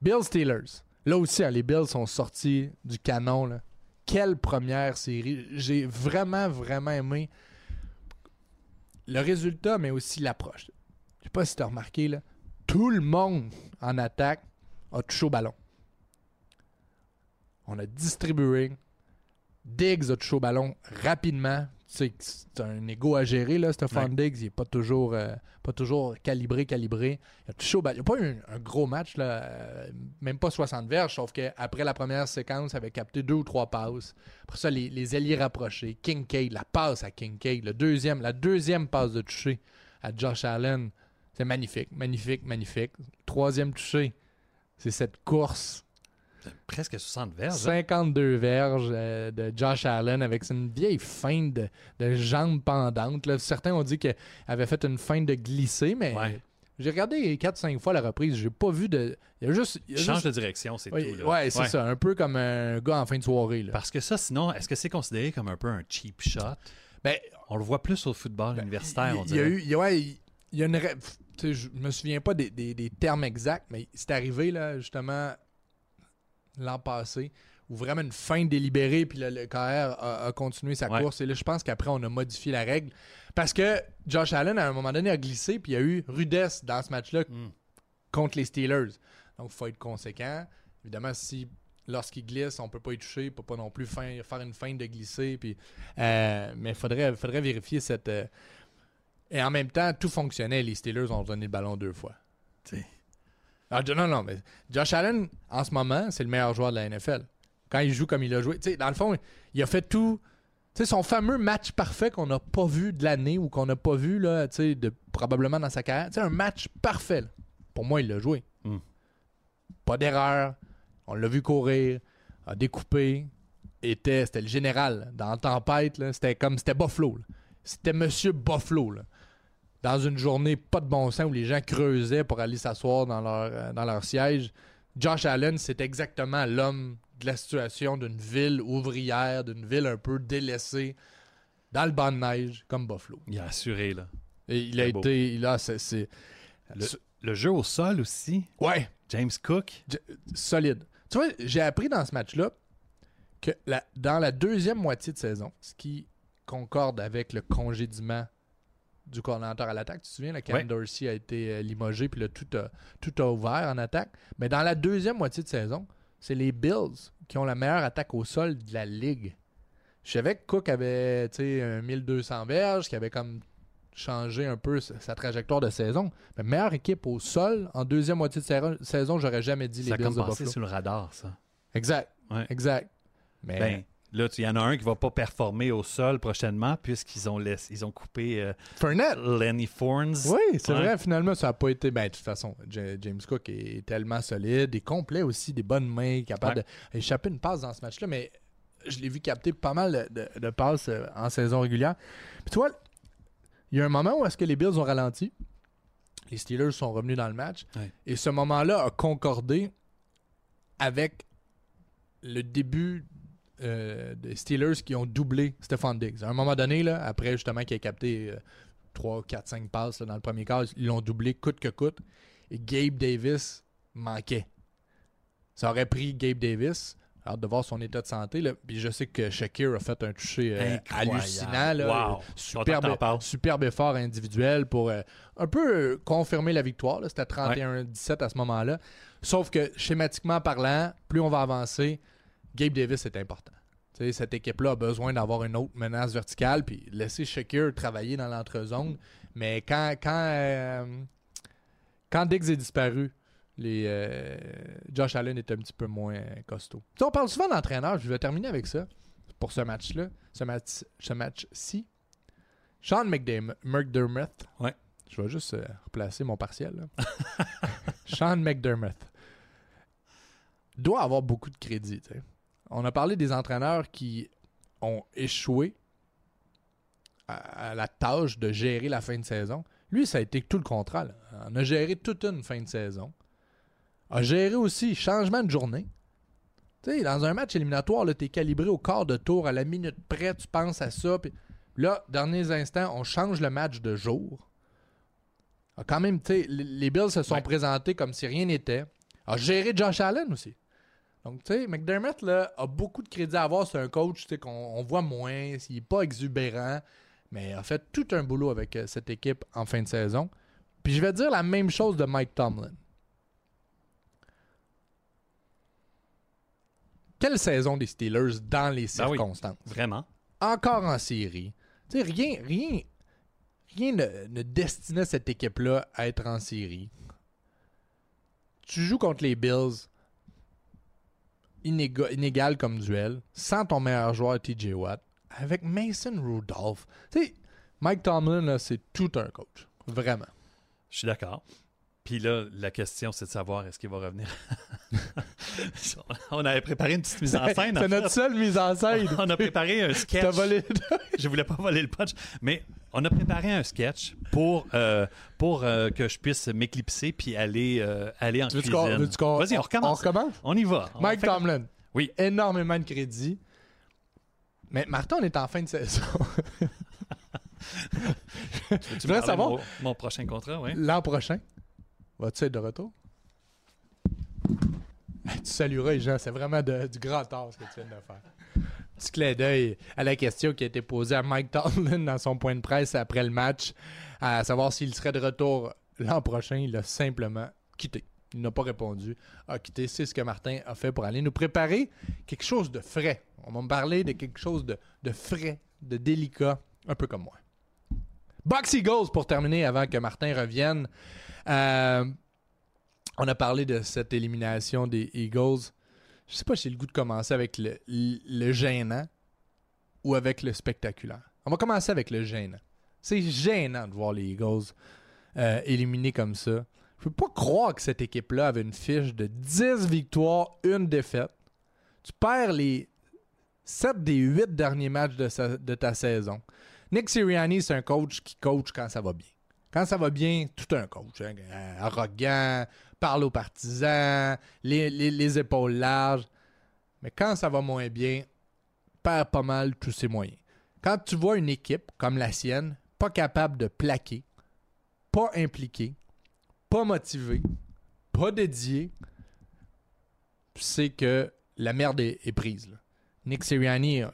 Bills Steelers. Là aussi, hein, les Bills sont sortis du canon. là. Quelle première série. J'ai vraiment, vraiment aimé le résultat, mais aussi l'approche. Je sais pas si tu as remarqué, là, tout le monde en attaque a touché au ballon. On a distribué. Diggs a touché au ballon rapidement. Tu sais que c'est un ego à gérer, là, Ouais. Diggs. Il n'est pas toujours, euh, pas toujours calibré, calibré. Il a touché au ballon. Il n'y a pas eu un, un gros match, là, euh, même pas 60 verges, sauf qu'après la première séquence, il avait capté deux ou trois passes. Après ça, les, les alliés rapprochés. Kincaid, la passe à Kincaid. Le deuxième, la deuxième passe de toucher à Josh Allen. C'est magnifique, magnifique, magnifique. Troisième touché, c'est cette course Presque 60 verges. hein? 52 verges euh, de Josh Allen avec une vieille feinte de, de jambes pendantes. là. Certains ont dit qu'elle avait fait une feinte de glisser, mais Ouais. j'ai regardé 4-5 fois la reprise. J'ai pas vu de. Il y a juste. il y a Change juste- de direction, c'est tout. là. ouais, c'est ça. Un peu comme un gars en fin de soirée. Là. Parce que ça, sinon, est-ce que c'est considéré comme un peu un cheap shot? Ben, On le voit plus au football universitaire, on il, il y a dirait. eu. il y a- ouais, il il y a une. Je me souviens pas des, des- des termes exacts, mais c'est arrivé, là, justement, l'an passé, où vraiment une fin délibérée, puis le, le KR a, a continué sa Ouais. course. Et là, je pense qu'après, on a modifié la règle. Parce que Josh Allen, à un moment donné, a glissé, puis il y a eu rudesse dans ce match-là Mm. contre les Steelers. Donc, il faut être conséquent. Évidemment, si lorsqu'il glisse, on peut pas y toucher, il peut pas non plus fin- faire une feinte de glisser. Puis, euh, mais il faudrait, faudrait vérifier cette. euh, Et en même temps, tout fonctionnait. Les Steelers ont donné le ballon deux fois. T'sais. Ah, non, non, mais Josh Allen, en ce moment, c'est le meilleur joueur de la NFL. Quand il joue comme il a joué, tu sais, dans le fond, il a fait tout. Tu sais, son fameux match parfait qu'on n'a pas vu de l'année ou qu'on n'a pas vu, là, tu sais, de, probablement dans sa carrière. Tu sais, un match parfait. là. Pour moi, il l'a joué. Mm. Pas d'erreur. On l'a vu courir, a découpé. Était, c'était le général. Dans la tempête, c'était comme, c'était Buffalo. C'était Monsieur Buffalo. là. Dans une journée pas de bon sens où les gens creusaient pour aller s'asseoir dans leur, euh, dans leur siège. Josh Allen, c'est exactement l'homme de la situation d'une ville ouvrière, d'une ville un peu délaissée, dans le banc de neige, comme Buffalo. Il a assuré, là. Et il a beau. été, là, c'est, c'est- Le, le jeu au sol aussi? ouais, James Cook? solide. Tu vois, j'ai appris dans ce match-là que la- dans la deuxième moitié de saison, ce qui concorde avec le congédiement du coordinateur à l'attaque, tu te souviens, là, Cam Ouais. Dorsey a été euh, limogé, puis là, tout a, tout a ouvert en attaque. Mais dans la deuxième moitié de saison, c'est les Bills qui ont la meilleure attaque au sol de la ligue. Je savais que Cook avait tu sais, un 1200 verges, qui avait comme changé un peu sa, trajectoire de saison. Mais meilleure équipe au sol en deuxième moitié de sa- saison, j'aurais jamais dit les Ça a Bills comme de passé Buffalo. sur le radar, ça. Exact. Ouais. Exact. Mais Ben, là, il y en a un qui va pas performer au sol prochainement puisqu'ils ont, laissé- ils ont coupé euh, Fournette. Lenny Fournes. Oui, c'est Ouais. vrai, finalement, ça n'a pas été. Ben, de toute façon, Ja- James Cook est tellement solide, et complet aussi, des bonnes mains, capable d'échapper une passe dans ce match-là, mais je l'ai vu capter pas mal de, de- de passes euh, en saison régulière. Puis tu vois, il y a un moment où est-ce que les Bills ont ralenti? Les Steelers sont revenus dans le match. Ouais. Et ce moment-là a concordé avec le début euh, des Steelers qui ont doublé Stephon Diggs. À un moment donné, là, après justement qu'il ait capté euh, 3, 4, 5 passes là, dans le premier quart, ils l'ont doublé coûte que coûte. Et Gabe Davis manquait. Ça aurait pris Gabe Davis. Hâte de voir son état de santé. Là. Puis je sais que Shakir a fait un toucher euh, hallucinant. Là. Wow. Superbe, superbe effort individuel pour euh, un peu confirmer la victoire. C'était 31-17 à ce moment-là. Sauf que schématiquement parlant, plus on va avancer, Gabe Davis est important. Cette équipe-là a besoin d'avoir une autre menace verticale, puis laisser Shakir travailler dans l'entrezone. Mais quand, quand, euh, quand Diggs est disparu, les, euh, Josh Allen est un petit peu moins costaud. On parle souvent d'entraîneur, je vais terminer avec ça pour ce match-là, ce match, ce match-ci. Sean McDerm- McDermott. Ouais. Je vais juste euh, replacer mon partiel. là. Sean McDermott doit avoir beaucoup de crédit. On a parlé des entraîneurs qui ont échoué à, à la tâche de gérer la fin de saison. Lui, ça a été tout le contraire. là. On a géré toute une fin de saison. A géré aussi changement de journée. Dans un match éliminatoire, tu es calibré au quart de tour, à la minute près, tu penses à ça. là, derniers instants, on change le match de jour. A quand même, les Bills se sont Ouais. présentés comme si rien n'était. A géré Josh Allen aussi. Donc, tu sais, McDermott là, a beaucoup de crédit à avoir. C'est un coach tu sais, qu'on on voit moins, il n'est pas exubérant, mais a fait tout un boulot avec euh, cette équipe en fin de saison. Puis je vais dire la même chose de Mike Tomlin. Quelle saison des Steelers dans les Ben oui. circonstances? Vraiment. Encore en série. Tu sais, rien, rien, rien ne, ne destinait cette équipe-là à être en série. Tu joues contre les Bills, inéga- inégal comme duel, sans ton meilleur joueur TJ Watt, avec Mason Rudolph. Tu sais, Mike Tomlin, c'est tout un coach. Vraiment. Je suis d'accord. Puis là, la question, c'est de savoir est-ce qu'il va revenir. On avait préparé une petite mise en scène. C'est notre fait. seule mise en scène. On a préparé un sketch. Volé. Je voulais pas voler le punch, mais on a préparé un sketch pour, euh, pour euh, que je puisse m'éclipser puis aller, euh, aller en Tu cuisine. Vas-y, on recommence. On recommence? On y va. On Mike fait- Tomlin. Oui. Énormément de crédit. Mais Martin, on est en fin de saison. Tu voudrais savoir- Mon, mon prochain contrat, oui. L'an prochain, vas-tu être de retour? Tu salueras les gens, c'est vraiment de- du grand art ce que tu viens de faire. Petit clin d'œil à la question qui a été posée à Mike Tomlin dans son point de presse après le match, à savoir s'il serait de retour l'an prochain. Il a simplement quitté. Il n'a pas répondu. A quitté. C'est ce que Martin a fait pour aller nous préparer quelque chose de frais. On va me parler de quelque chose de, de frais, de délicat, un peu comme moi. Box Eagles pour terminer avant que Martin revienne. Euh, on a parlé de cette élimination des Eagles. Je sais pas si j'ai le goût de commencer avec le, gênant ou avec le spectaculaire. On va commencer avec le gênant. C'est gênant de voir les Eagles euh, éliminés comme ça. Je peux pas croire que cette équipe-là avait une fiche de 10 victoires, une défaite. Tu perds les 7 des 8 derniers matchs de, de ta saison. Nick Sirianni, c'est un coach qui coach quand ça va bien. Quand ça va bien, tout un coach. Hein, arrogant, parle aux partisans, les, épaules larges. Mais quand ça va moins bien, perd pas mal tous ses moyens. Quand tu vois une équipe comme la sienne, pas capable de plaquer, pas impliqué, pas motivé, pas dédié, tu sais que la merde est, prise. Nick Sirianni euh,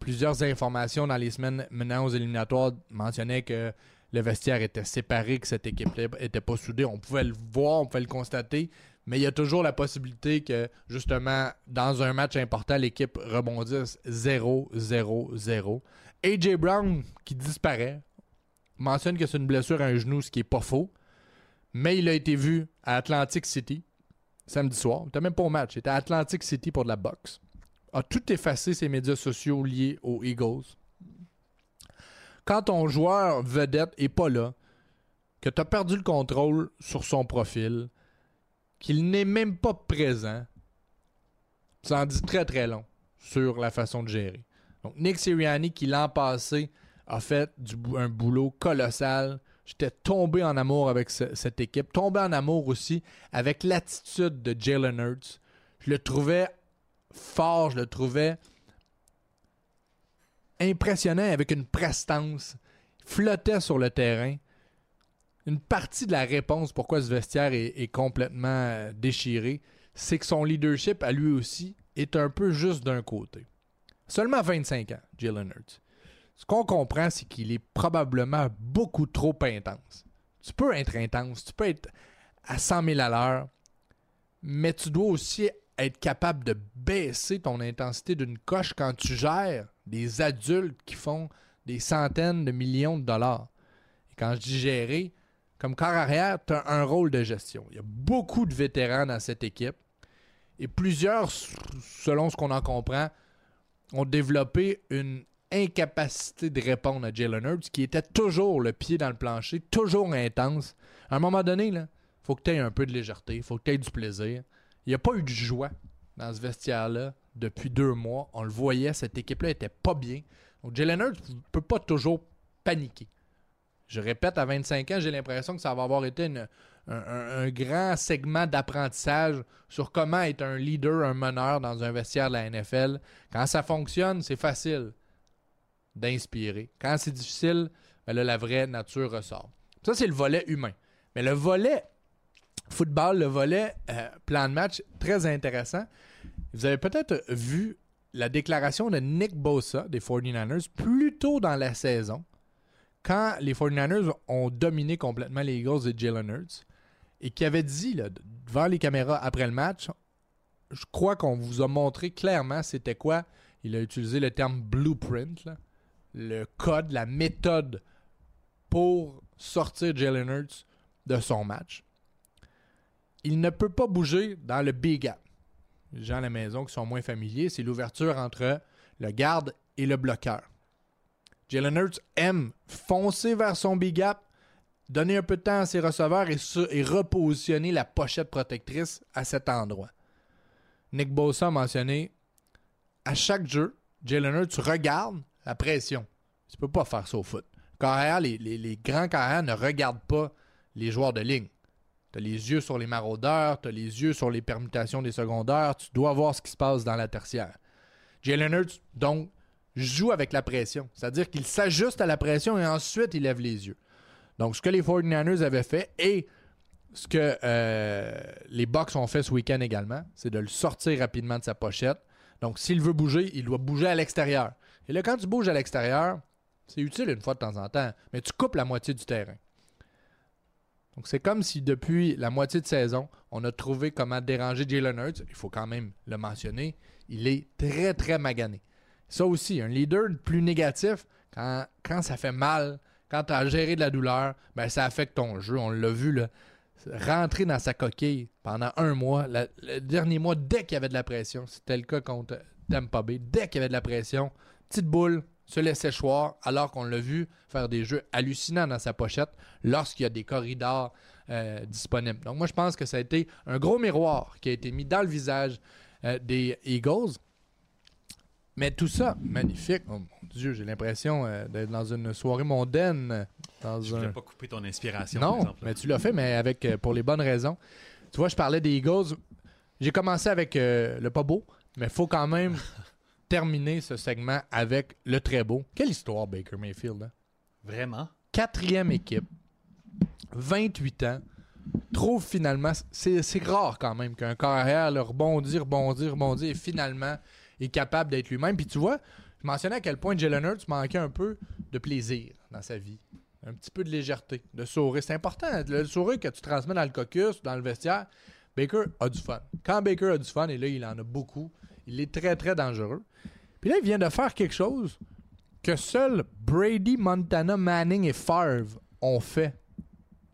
plusieurs informations dans les semaines menant aux éliminatoires mentionnaient que le vestiaire était séparé, que cette équipe était pas soudée. On pouvait le voir, on pouvait le constater, mais il y a toujours la possibilité que, justement, dans un match important, l'équipe rebondisse 0-0-0. AJ Brown, qui disparaît, mentionne que c'est une blessure à un genou, ce qui est pas faux, mais il a été vu à Atlantic City samedi soir. Il même pas au match, il était à Atlantic City pour de la boxe a tout effacé ses médias sociaux liés aux Eagles. Quand ton joueur vedette est pas là, que tu as perdu le contrôle sur son profil, qu'il n'est même pas présent, ça en dit très très long sur la façon de gérer. Donc Nick Sirianni, qui l'an passé a fait un boulot colossal. J'étais tombé en amour avec cette équipe, tombé en amour aussi avec l'attitude de Jalen Hurts. Je le trouvais fort, je le trouvais impressionnant avec une prestance. Flottait sur le terrain. Une partie de la réponse pourquoi ce vestiaire est, complètement euh, déchiré, c'est que son leadership à lui aussi est un peu juste d'un côté. Seulement 25 ans, Jalen Hurts. Ce qu'on comprend, c'est qu'il est probablement beaucoup trop intense. Tu peux être intense, tu peux être à 100 000 à l'heure, mais tu dois aussi être capable de baisser ton intensité d'une coche quand tu gères des adultes qui font des centaines de millions de dollars. Et quand je dis gérer, comme corps arrière, tu as un rôle de gestion. Il y a beaucoup de vétérans dans cette équipe. Et plusieurs, selon ce qu'on en comprend, ont développé une incapacité de répondre à Jalen Hurts qui était toujours le pied dans le plancher, toujours intense. À un moment donné, il faut que tu aies un peu de légèreté, il faut que tu aies du plaisir. Il n'y a pas eu de joie dans ce vestiaire-là depuis deux mois. On le voyait, cette équipe-là était pas bien. Donc Jalen Hurts ne peut pas toujours paniquer. Je répète, à 25 ans, j'ai l'impression que ça va avoir été un, grand segment d'apprentissage sur comment être un leader, un meneur dans un vestiaire de la NFL. Quand ça fonctionne, c'est facile d'inspirer. Quand c'est difficile, ben là, la vraie nature ressort. Ça, c'est le volet humain. Mais le volet football, le volet euh, plan de match, très intéressant. Vous avez peut-être vu la déclaration de Nick Bosa des 49ers plus tôt dans la saison, quand les 49ers ont dominé complètement les Eagles de Jalen Hurts, et qui avait dit devant les caméras après le match, je crois qu'on vous a montré clairement c'était quoi. Il a utilisé le terme blueprint, le code, la méthode pour sortir Jalen Hurts de son match il ne peut pas bouger dans le big gap. Les gens à la maison qui sont moins familiers, c'est l'ouverture entre le garde et le bloqueur. Jalen Hurts aime foncer vers son big gap, donner un peu de temps à ses receveurs et, repositionner la pochette protectrice à cet endroit. Nick Bosa a mentionné à chaque jeu, Jalen Hurts regarde la pression. Tu peux pas faire ça au foot. les, les grands carrières ne regardent pas les joueurs de ligne. Tu les yeux sur les maraudeurs, tu as les yeux sur les permutations des secondaires, tu dois voir ce qui se passe dans la tertiaire. Jalen Hurts, donc, joue avec la pression. C'est-à-dire qu'il s'ajuste à la pression et ensuite il lève les yeux. Donc, ce que les 49ers avaient fait et ce que euh, les Bucks ont fait ce week-end également, c'est de le sortir rapidement de sa pochette. Donc, s'il veut bouger, il doit bouger à l'extérieur. Et là, quand tu bouges à l'extérieur, c'est utile une fois de temps en temps, mais tu coupes la moitié du terrain. Donc, c'est comme si depuis la moitié de saison, on a trouvé comment déranger Jalen Hurts. Il faut quand même le mentionner. Il est très, très magané. Ça aussi, un leader plus négatif, quand, ça fait mal, quand tu as géré de la douleur, ben, ça affecte ton jeu. On l'a vu, là. Rentrer dans sa coquille pendant un mois, le dernier mois, dès qu'il y avait de la pression, c'était le cas contre Tampa Bay, dès qu'il y avait de la pression, petite boule, se laissait choir, alors qu'on l'a vu faire des jeux hallucinants dans sa pochette lorsqu'il y a des corridors euh, disponibles. Donc moi, je pense que ça a été un gros miroir qui a été mis dans le visage euh, des Eagles. Mais tout ça, magnifique. Oh mon Dieu, j'ai l'impression euh, d'être dans une soirée mondaine. Dans Je un... voulais pas couper ton inspiration, par Non, exemple. mais tu l'as fait, mais avec pour les bonnes raisons. Tu vois, je parlais des Eagles. J'ai commencé avec le pas beau, mais il faut quand même terminer ce segment avec le très beau. Quelle histoire, Baker Mayfield. hein? Vraiment? Quatrième équipe, 28 ans, trouve finalement. C'est rare quand même qu'un carrière le rebondit, rebondit, rebondit et finalement est capable d'être lui-même. Puis tu vois, je mentionnais à quel point Jalen Hurts manquait un peu de plaisir dans sa vie. Un petit peu de légèreté, de sourire. C'est important, le sourire que tu transmets dans le caucus, dans le vestiaire. Baker a du fun. Quand Baker a du fun, et là, il en a beaucoup, il est très, très dangereux. Puis là, il vient de faire quelque chose que seuls Brady, Montana, Manning et Favre ont fait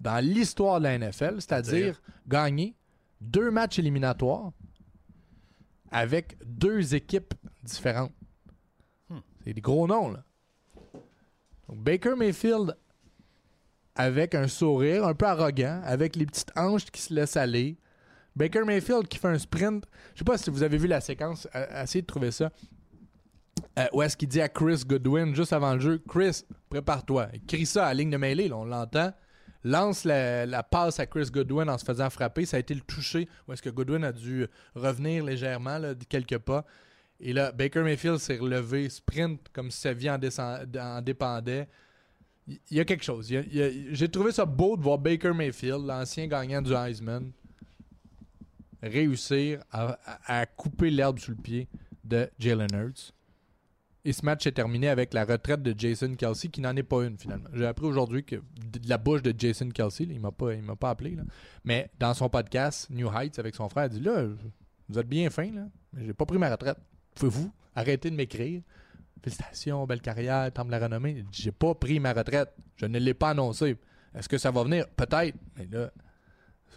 dans l'histoire de la NFL, c'est-à-dire? gagner deux matchs éliminatoires avec deux équipes différentes. Hmm. C'est des gros noms, là. Donc, Baker Mayfield avec un sourire un peu arrogant, avec les petites hanches qui se laissent aller. Baker Mayfield qui fait un sprint. Je sais pas si vous avez vu la séquence, euh, essayez de trouver ça. Euh, où est-ce qu'il dit à Chris Goodwin juste avant le jeu Chris, prépare-toi. Crie ça à ligne de mêlée, on l'entend. Lance la, passe à Chris Goodwin en se faisant frapper. Ça a été le toucher où est-ce que Goodwin a dû revenir légèrement de quelques pas. Et là, Baker Mayfield s'est relevé, sprint comme si sa vie en, dépendait. Il y a quelque chose. J'ai trouvé ça beau de voir Baker Mayfield, l'ancien gagnant du Heisman, réussir à, couper l'herbe sous le pied de Jalen Hurts. Et ce match est terminé avec la retraite de Jason Kelsey, qui n'en est pas une finalement. J'ai appris aujourd'hui que de la bouche de Jason Kelsey, il m'a pas, il m'a pas appelé, là, mais dans son podcast New Heights avec son frère, il dit là, vous êtes bien fin là, mais j'ai pas pris ma retraite. Pouvez-vous arrêter de m'écrire? Félicitations, belle carrière, temple de la renommée. J'ai pas pris ma retraite. Je ne l'ai pas annoncé. Est-ce que ça va venir? Peut-être. Mais là,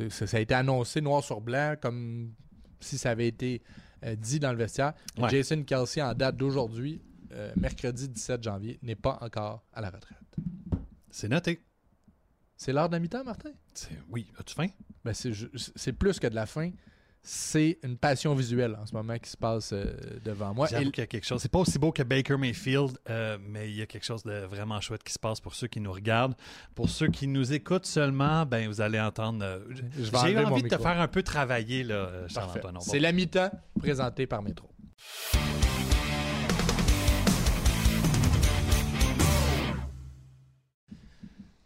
ça, ça a été annoncé noir sur blanc, comme si ça avait été euh, dit dans le vestiaire. Ouais. Jason Kelsey, en date d'aujourd'hui, euh, mercredi 17 janvier, n'est pas encore à la retraite. C'est noté. C'est l'heure de la mi-temps, Martin? Oui, as-tu faim? Ben, c'est plus que de la fin. C'est une passion visuelle en ce moment qui se passe euh, devant moi. J'avoue qu'il y a quelque chose. C'est pas aussi beau que Baker Mayfield, euh, mais il y a quelque chose de vraiment chouette qui se passe pour ceux qui nous regardent. Pour ceux qui nous écoutent seulement, ben vous allez entendre. euh, J'ai envie de te faire un peu travailler, là. Charles-Antoine. C'est la mi-temps présentée par Métro.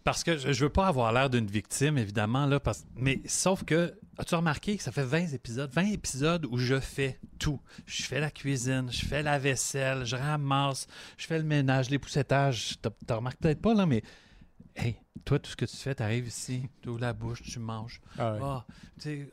Parce que je, je veux pas avoir l'air d'une victime, évidemment, là, parce... mais sauf que, as-tu remarqué que ça fait 20 épisodes, 20 épisodes où je fais tout. Je fais la cuisine, je fais la vaisselle, je ramasse, je fais le ménage, les poussettages. T'as remarqué peut-être pas, là, mais hey, toi, tout ce que tu fais, tu arrives ici, tu ouvres la bouche, tu manges. Ah. Ah,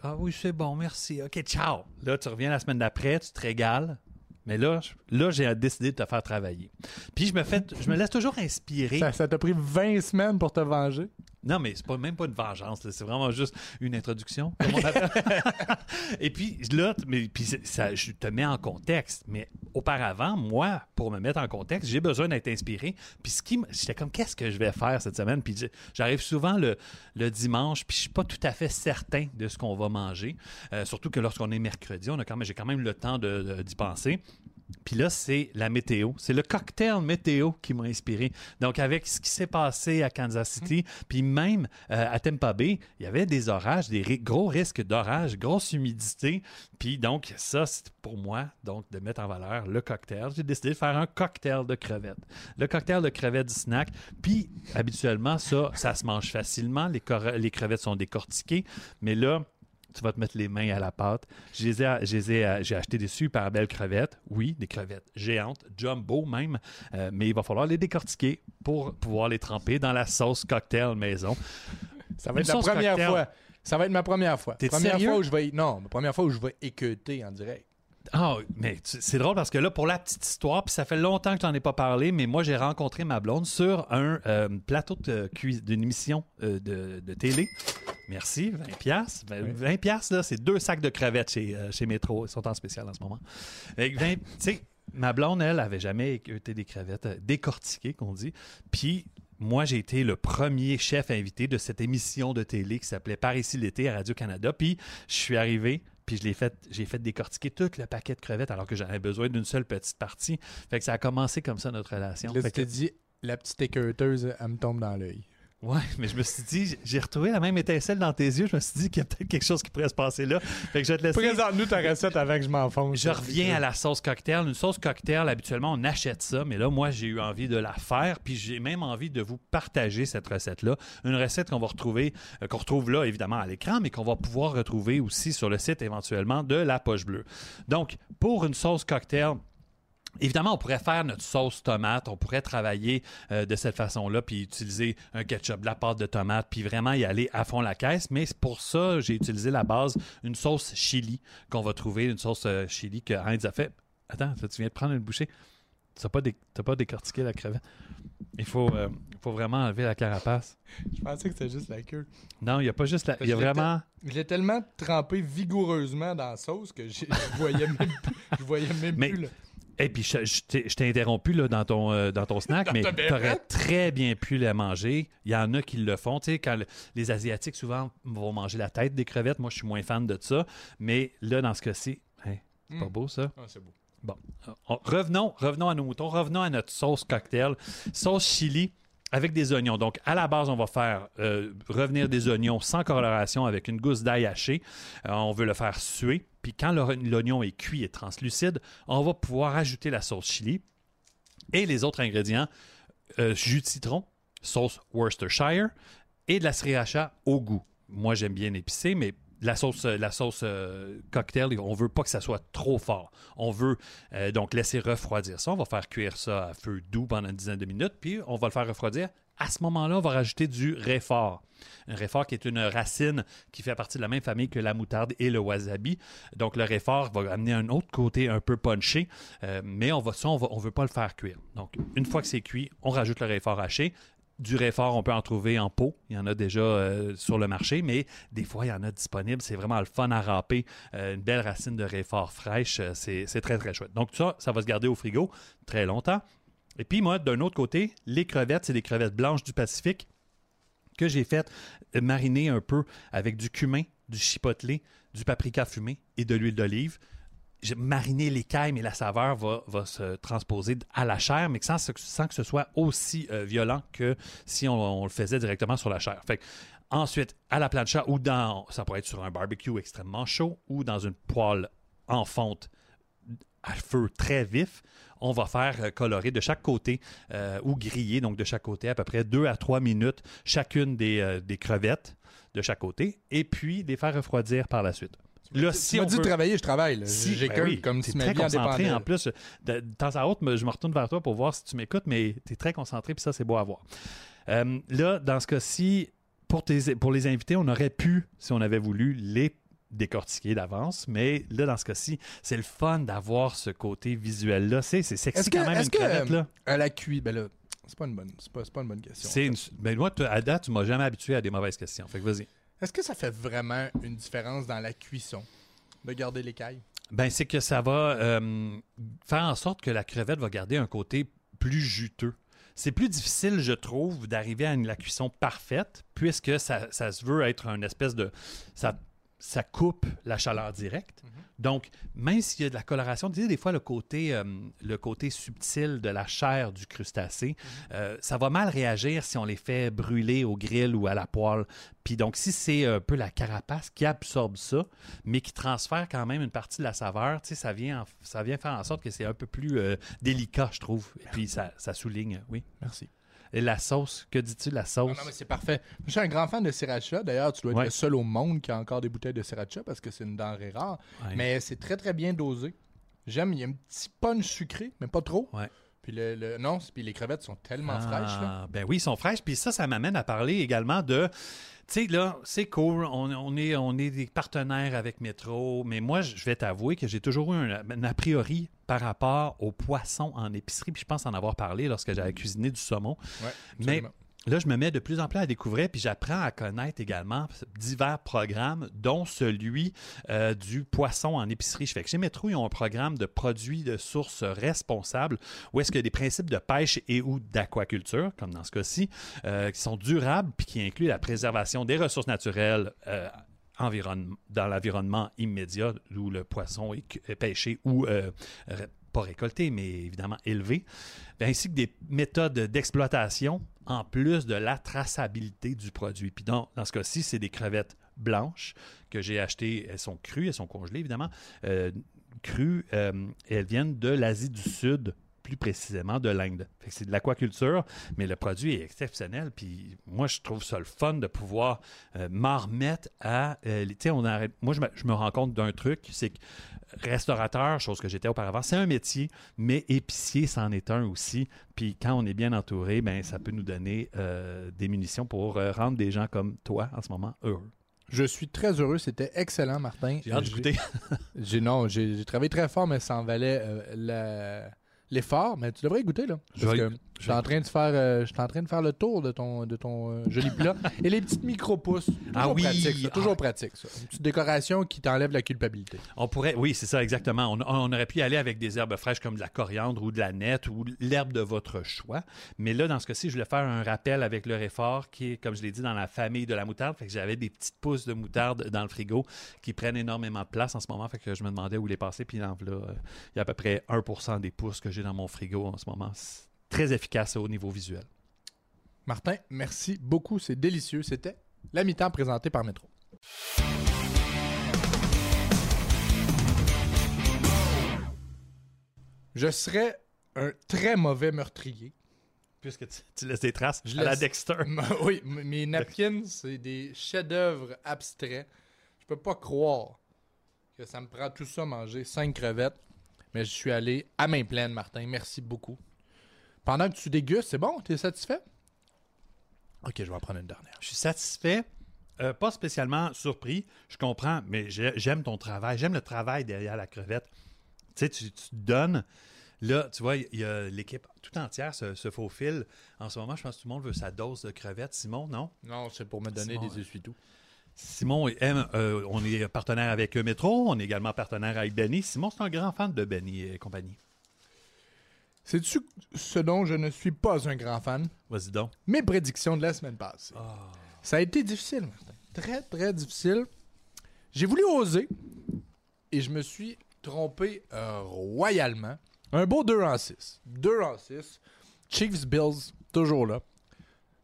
ah oui, c'est bon, merci. OK, ciao. Là, tu reviens la semaine d'après, tu te régales. Mais là, là, j'ai décidé de te faire travailler. Puis je me fais, je me laisse toujours inspirer. Ça ça t'a pris 20 semaines pour te venger? Non, mais c'est pas même pas une vengeance, c'est vraiment juste une introduction. Et puis là, mais puis ça, je te mets en contexte. Mais auparavant, moi, pour me mettre en contexte, j'ai besoin d'être inspiré. Puis ce qui, j'étais comme, qu'est-ce que je vais faire cette semaine? Puis j'arrive souvent le, le dimanche, puis je suis pas tout à fait certain de ce qu'on va manger. Euh, surtout que lorsqu'on est mercredi, on a quand même, j'ai quand même le temps de- d'y penser. Puis là, c'est la météo. C'est le cocktail météo qui m'a inspiré. Donc, avec ce qui s'est passé à Kansas City, puis même euh, à Tampa Bay, il y avait des orages, des ri- gros risques d'orage, grosse humidité. Puis donc, ça, c'est pour moi, donc, de mettre en valeur le cocktail. J'ai décidé de faire un cocktail de crevettes. Le cocktail de crevettes du snack. Puis, habituellement, ça, ça se mange facilement. Les crevettes sont décortiquées. Mais là, tu vas te mettre les mains à la pâte. Ai- J'ai acheté des super belles crevettes. Oui, des crevettes géantes, jumbo même. Euh, mais il va falloir les décortiquer pour pouvoir les tremper dans la sauce cocktail maison. Ça Une va être la première cocktail. fois. Ça va être ma première fois. T'es première sérieux? fois où je vais. Non, ma première fois où je vais équeuter en direct. Ah, mais c'est drôle parce que là, pour la petite histoire, puis ça fait longtemps que je n'en ai pas parlé, mais moi, j'ai rencontré ma blonde sur un euh, plateau d'une émission euh, de, de télé. Merci, 20 piastres. Ben, Oui. 20 piastres, là, c'est deux sacs de crevettes chez, euh, chez Métro. Ils sont en spécial en ce moment. Fait que 20 Tu sais, ma blonde, elle, avait jamais écouté des crevettes euh, décortiquées, qu'on dit. Puis moi, j'ai été le premier chef invité de cette émission de télé qui s'appelait Par ici l'été à Radio-Canada. Puis je suis arrivé, puis je l'ai fait, j'ai fait décortiquer tout le paquet de crevettes alors que j'en avais besoin d'une seule petite partie. Fait que ça a commencé comme ça notre relation. Là, Fait tu que- t'es dit, la petite équeuteuse, elle me tombe dans l'œil. Ouais, mais je me suis dit, j'ai retrouvé la même étincelle dans tes yeux. Je me suis dit qu'il y a peut-être quelque chose qui pourrait se passer là. Fait que je vais te laisser. Présente-nous ta recette avant que je m'enfonce. Je reviens à la sauce cocktail. Une sauce cocktail, habituellement, on achète ça, mais là, moi, j'ai eu envie de la faire, puis j'ai même envie de vous partager cette recette-là. Une recette qu'on va retrouver, euh, qu'on retrouve là, évidemment, à l'écran, mais qu'on va pouvoir retrouver aussi sur le site, éventuellement, de La Poche Bleue. Donc, pour une sauce cocktail, Évidemment, on pourrait faire notre sauce tomate, on pourrait travailler euh, de cette façon-là, puis utiliser un ketchup, de la pâte de tomate, puis vraiment y aller à fond la caisse. Mais pour ça, j'ai utilisé la base, une sauce chili qu'on va trouver, une sauce euh, chili que Heinz a fait. Attends, tu viens de prendre une bouchée. Tu n'as pas, dé- pas décortiqué la crevette? Il faut, euh, faut vraiment enlever la carapace. Je pensais que c'était juste la queue. Non, il n'y a pas juste la. Il y a vraiment. Je l'ai tellement trempé vigoureusement dans la sauce que je voyais même, plus- je voyais même Mais- plus. là. Et puis, je, je t'ai interrompu là, dans, ton, euh, dans ton snack, Dans mais tu aurais très bien pu la manger. Il y en a qui le font. Tu sais, quand le- les Asiatiques, souvent, vont manger la tête des crevettes. Moi, je suis moins fan de ça. Mais là, dans ce cas-ci, c'est pas Mm. beau ça? Ah, c'est beau. Bon, on- revenons, revenons à nos moutons, revenons à notre sauce cocktail, sauce chili avec des oignons. Donc, à la base, on va faire euh, revenir des oignons sans coloration avec une gousse d'ail haché. Euh, on veut le faire suer. Puis quand l'oignon est cuit et translucide, on va pouvoir ajouter la sauce chili et les autres ingrédients euh, jus de citron, sauce Worcestershire et de la sriracha au goût. Moi, j'aime bien épicé, mais la sauce, la sauce euh, cocktail, on veut pas que ça soit trop fort. On veut euh, donc laisser refroidir ça. On va faire cuire ça à feu doux pendant une dizaine de minutes, puis on va le faire refroidir. À ce moment-là, on va rajouter du réfort. Un réfort qui est une racine qui fait partie de la même famille que la moutarde et le wasabi. Donc, le réfort va amener un autre côté un peu punché, euh, mais on va, ça, on ne veut pas le faire cuire. Donc, une fois que c'est cuit, on rajoute le réfort haché. Du réfort, on peut en trouver en pot. Il y en a déjà euh, sur le marché, mais des fois, il y en a disponible. C'est vraiment le fun à râper. Euh, une belle racine de réfort fraîche, euh, c'est très, très chouette. Donc, ça, ça va se garder au frigo très longtemps. Et puis, moi, d'un autre côté, les crevettes, c'est des crevettes blanches du Pacifique que j'ai faites mariner un peu avec du cumin, du chipotelé, du paprika fumé et de l'huile d'olive. Mariné l'écaille, mais la saveur va, va se transposer à la chair, mais sans, sans que ce soit aussi euh, violent que si on, le faisait directement sur la chair. Ensuite, à la plancha ou dans, ça pourrait être sur un barbecue extrêmement chaud ou dans une poêle en fonte à feu très vif, on va faire euh, colorer de chaque côté euh, ou griller, donc de chaque côté à peu près 2 à 3 minutes chacune des, des crevettes de chaque côté et puis les faire refroidir par la suite. Là, tu si m'as on dit veut- de travailler, je travaille. si, J'ai ben oui, comme t'es si ma très vie en concentré en plus. De, temps à autre, je me retourne vers toi pour voir si tu m'écoutes, mais tu es très concentré, puis ça, c'est beau à voir. Euh, là, dans ce cas-ci, pour, tes- pour les invités, on aurait pu, si on avait voulu, les décortiquer d'avance, mais là, dans ce cas-ci, c'est le fun d'avoir ce côté visuel-là. C'est c'est sexy que, quand même une que crevette, là. euh, à la cuit, ben là, c'est pas une bonne, c'est pas, pas une bonne question. Une... Ben moi, toi, à date, tu m'as jamais habitué à des mauvaises questions. Fait que vas-y. Est-ce que ça fait vraiment une différence dans la cuisson de garder l'écaille? Ben, c'est que ça va euh, faire en sorte que la crevette va garder un côté plus juteux. C'est plus difficile, je trouve, d'arriver à une, la cuisson parfaite, puisque ça, se veut être une espèce de. Ça coupe la chaleur directe. Mhm. Donc, même s'il y a de la coloration, tu sais, des fois, le côté, euh, le côté subtil de la chair du crustacé, euh, ça va mal réagir si on les fait brûler au grill ou à la poêle. Puis donc, si c'est un peu la carapace qui absorbe ça, mais qui transfère quand même une partie de la saveur, tu sais, ça vient, en- ça vient faire en sorte que c'est un peu plus euh, délicat, je trouve. Et puis, ça, ça souligne, oui. Merci. Et la sauce, que dis-tu de la sauce? non, mais c'est parfait. Je suis un grand fan de sriracha. D'ailleurs, tu dois être Ouais. le seul au monde qui a encore des bouteilles de sriracha parce que c'est une denrée rare. Ouais. Mais c'est très, très bien dosé. J'aime, il y a un petit punch sucré, mais pas trop. Ouais. Puis le, le- non, puis les crevettes sont tellement fraîches. Là. Ah, Ben oui, ils sont fraîches. Puis ça, ça m'amène à parler également de. Tu sais, là, c'est cool, on, on est, on est des partenaires avec Métro, mais moi, je vais t'avouer que j'ai toujours eu un, un a priori par rapport aux poissons en épicerie, puis je pense en avoir parlé lorsque j'avais cuisiné du saumon. Ouais, Mais. Là, je me mets de plus en plus à découvrir, puis j'apprends à connaître également divers programmes, dont celui euh, du poisson en épicerie. Je fais que chez Métro, ils ont un programme de produits de source responsables, où est-ce que des principes de pêche et ou d'aquaculture, comme dans ce cas-ci, euh, qui sont durables, puis qui incluent la préservation des ressources naturelles. euh, dans l'environnement immédiat où le poisson est pêché ou pas récolté, mais évidemment élevé, ainsi que des méthodes d'exploitation en plus de la traçabilité du produit. Puis dans, dans ce cas-ci, c'est des crevettes blanches que j'ai achetées. Elles sont crues, elles sont congelées évidemment. Euh, crues, euh, elles viennent de l'Asie du Sud, plus précisément de l'Inde. C'est de l'aquaculture, mais le produit est exceptionnel. Puis moi, je trouve ça le fun de pouvoir euh, m'en remettre à. euh, les- tu sais, on arrête. Moi, je me, je me rends compte d'un truc, c'est que restaurateur, chose que j'étais auparavant, c'est un métier, mais épicier, c'en est un aussi. Puis quand on est bien entouré, ben, ça peut nous donner euh, des munitions pour euh, rendre des gens comme toi, en ce moment, heureux. Je suis très heureux. C'était excellent, Martin. J'ai hâte d'écouter. Non, j'ai j'ai travaillé très fort, mais ça en valait euh, la- l'effort. Mais tu devrais y goûter là. Je Parce vais- que je suis en train de faire, euh, je suis en train de faire le tour de ton, de ton euh, joli plat. Et les petites micro-pousses, toujours Ah oui! pratique, ça, toujours Ah. pratique ça. Une petite décoration qui t'enlève la culpabilité. On pourrait, oui, c'est ça, exactement. On, on aurait pu y aller avec des herbes fraîches comme de la coriandre ou de la nette ou l'herbe de votre choix. Mais là, dans ce cas-ci, je voulais faire un rappel avec le réfort qui est, comme je l'ai dit, dans la famille de la moutarde. Fait que j'avais des petites pousses de moutarde dans le frigo qui prennent énormément de place en ce moment. Fait que je me demandais où les passer. Puis là, euh, il y a à peu près 1% des pousses que j'ai dans mon frigo en ce moment. Très efficace au niveau visuel. Martin, merci beaucoup, c'est délicieux. C'était la mi-temps présentée par Métro. Je serais un très mauvais meurtrier. Puisque tu, tu laisses des traces Je à la Dexter. Oui, mes napkins, c'est des chefs-d'œuvre abstraits. Je peux pas croire que ça me prend tout ça manger cinq crevettes. Mais je suis allé à main pleine, Martin. Merci beaucoup. Pendant que tu dégustes, c'est bon? T'es satisfait? Ok, je vais en prendre une dernière. Je suis satisfait, euh, pas spécialement surpris. Je comprends, mais j'ai- j'aime ton travail. J'aime le travail derrière la crevette. Tu sais, tu, tu te donnes. Là, tu vois, il y a l'équipe tout entière se, se faufile. En ce moment, je pense que tout le monde veut sa dose de crevettes. Simon, non? Non, c'est pour me donner Simon, des essuie-tout. Simon aime, euh, on est partenaire avec Metro, on est également partenaire avec Benny. Simon, c'est un grand fan de Benny et compagnie. Sais-tu ce dont je ne suis pas un grand fan? Vas-y donc. Mes prédictions de la semaine passée. Ça a été difficile, Martin. Très, très difficile. J'ai voulu oser et je me suis trompé euh, royalement. Un beau 2 en 6. 2 en 6. Chiefs, Bills, toujours là.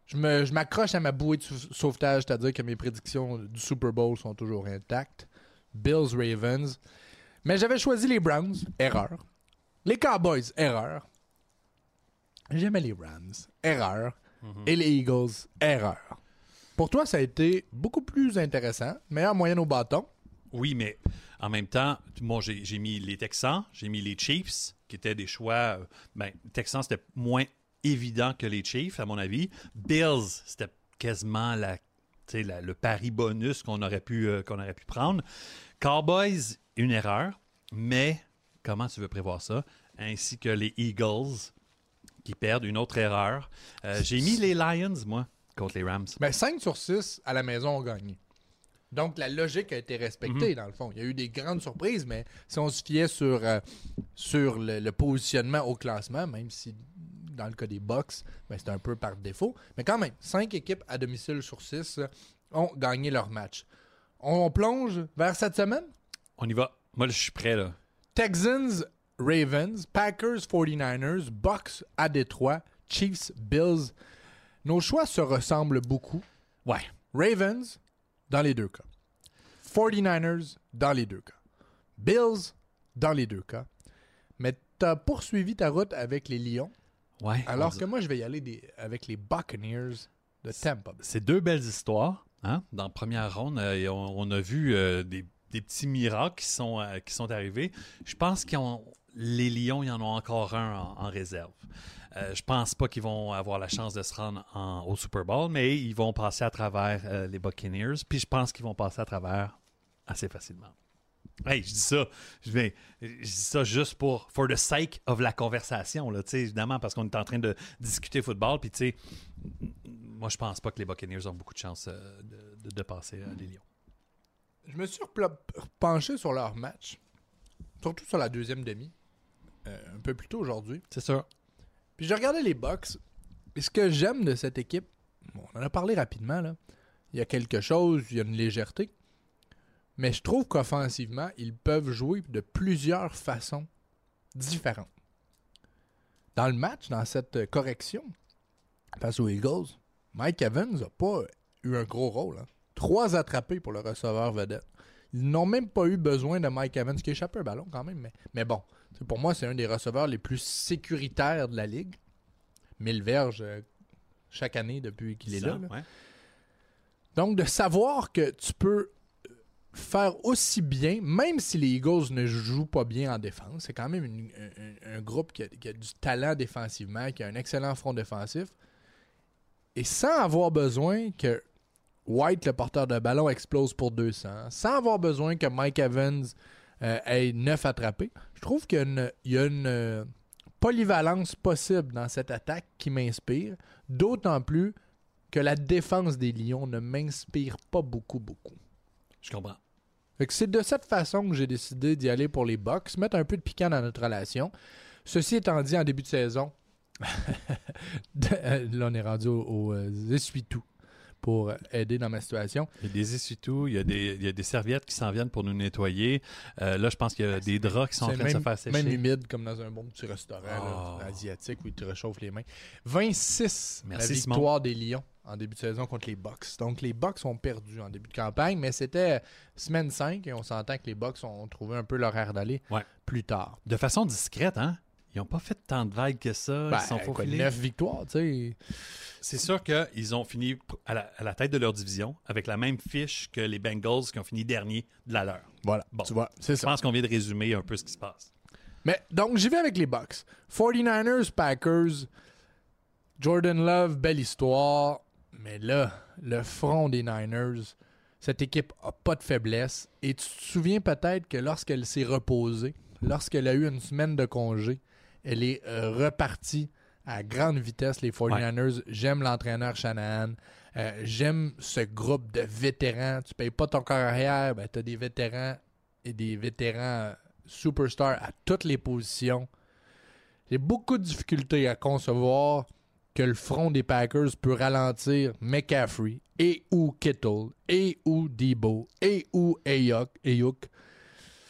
Je me- je m'accroche à ma bouée de sau- sauvetage, c'est-à-dire que mes prédictions du Super Bowl sont toujours intactes. Bills, Ravens. Mais j'avais choisi les Browns, erreur. Les Cowboys, erreur. J'aimais les Rams, erreur. Et les Eagles, erreur. Pour toi, ça a été beaucoup plus intéressant. Meilleure moyenne au bâton. Oui, mais en même temps, moi, j'ai mis les Texans, j'ai mis les Chiefs, qui étaient des choix. euh, Ben, Texans, c'était moins évident que les Chiefs, à mon avis. Bills, c'était quasiment la- le pari bonus qu'on aurait, pu, euh, qu'on aurait pu prendre. Cowboys, une erreur, mais comment tu veux prévoir ça? Ainsi que les Eagles, qui perdent une autre erreur. Euh, j'ai mis les Lions, moi, contre les Rams. Mais 5 sur 6 à la maison ont gagné. Donc la logique a été respectée dans le fond. Il y a eu des grandes surprises, mais si on se fiait sur, euh, sur le, le positionnement au classement, même si dans le cas des Bucks, ben, c'est un peu par défaut, mais quand même, 5 équipes à domicile sur 6 ont gagné leur match. On plonge vers cette semaine? On y va. Moi, je suis prêt, là. Texans, Ravens, Packers, 49ers, Bucks à Détroit, Chiefs, Bills. Nos choix se ressemblent beaucoup. Ouais. Ravens, dans les deux cas. 49ers, dans les deux cas. Bills, dans les deux cas. Mais tu as poursuivi ta route avec les Lions, Ouais. alors que moi, je vais y aller des- avec les Buccaneers de Tampa. C'est deux belles histoires. Hein? Dans la première ronde, euh, on, on a vu euh, des, des petits miracles qui sont, euh, qui sont arrivés. Je pense qu'ils ont les Lions, ils en ont encore un en, réserve. Euh, je pense pas qu'ils vont avoir la chance de se rendre en- au Super Bowl, mais ils vont passer à travers euh, les Buccaneers. Puis je pense qu'ils vont passer à travers assez facilement. Hey, je dis ça, je, dis ça juste pour for the sake of la conversation, là, évidemment, parce qu'on est en train de discuter football. Puis tu sais, moi je pense pas que les Buccaneers ont beaucoup de chance euh, de, de- de passer à les Lions. Je me suis repenché sur leur match, surtout sur la deuxième demi, euh, un peu plus tôt aujourd'hui. C'est sûr. Puis j'ai regardé les Bucks. Et ce que j'aime de cette équipe, bon, on en a parlé rapidement, là. Il y a quelque chose, il y a une légèreté. Mais je trouve qu'offensivement, ils peuvent jouer de plusieurs façons différentes. Dans le match, dans cette correction, face aux Eagles, Mike Evans n'a pas eu un gros rôle. hein. Trois attrapés pour le receveur vedette. Ils n'ont même pas eu besoin de Mike Evans qui échappait un ballon quand même. Mais, mais bon, pour moi, c'est un des receveurs les plus sécuritaires de la ligue. 1000 verges euh, chaque année depuis qu'il est là. là. Ouais. Donc, de savoir que tu peux faire aussi bien, même si les Eagles ne jouent pas bien en défense, c'est quand même une- un, un- un groupe qui a, qui a du talent défensivement, qui a un excellent front défensif, et sans avoir besoin que White, le porteur de ballon, explose pour 200, sans avoir besoin que Mike Evans euh, ait 9 attrapés, je trouve qu'il y a une, il y a une, euh, polyvalence possible dans cette attaque qui m'inspire, d'autant plus que la défense des Lions ne m'inspire pas beaucoup, beaucoup. Je comprends. C'est de cette façon que j'ai décidé d'y aller pour les Bucks, mettre un peu de piquant dans notre relation. Ceci étant dit, en début de saison, euh, là on est rendu au, au, euh, essuie-tout pour aider dans ma situation. Il y a des essuie-tout, il y a des, il y a des serviettes qui s'en viennent pour nous nettoyer. Euh, là, je pense qu'il y a des draps qui sont en train de se faire sécher. même humide comme dans un bon petit restaurant là, Oh. asiatique où ils te réchauffent les mains. 26 Merci, la Simon. victoire des Lions en début de saison contre les Bucks. Donc les Bucks ont perdu en début de campagne, mais c'était semaine 5 et on s'entend que les Bucks ont trouvé un peu leur air d'aller Ouais. plus tard. De façon discrète, hein? Ils n'ont pas fait tant de vagues que ça. Ben, ils sont faufilés. 9 victoires, tu sais. C'est sûr qu'ils ont fini à la, à la tête de leur division avec la même fiche que les Bengals qui ont fini dernier de la leur. Voilà, Bon. tu vois, c'est Je ça. pense qu'on vient de résumer un peu ce qui se passe. Mais donc, j'y vais avec les Bucks. 49ers, Packers, Jordan Love, belle histoire. Mais là, le front des Niners, cette équipe a pas de faiblesse. Et tu te souviens peut-être que lorsqu'elle s'est reposée, lorsqu'elle a eu une semaine de congé, elle est euh, repartie à grande vitesse, les 49ers. J'aime l'entraîneur Shanahan. Euh, J'aime ce groupe de vétérans. Tu payes pas ton carrière, ben, tu as des vétérans et des vétérans euh, superstars à toutes les positions. J'ai beaucoup de difficultés à concevoir que le front des Packers peut ralentir McCaffrey et ou Kittle et ou Debo et ou Ayuk. Ayuk.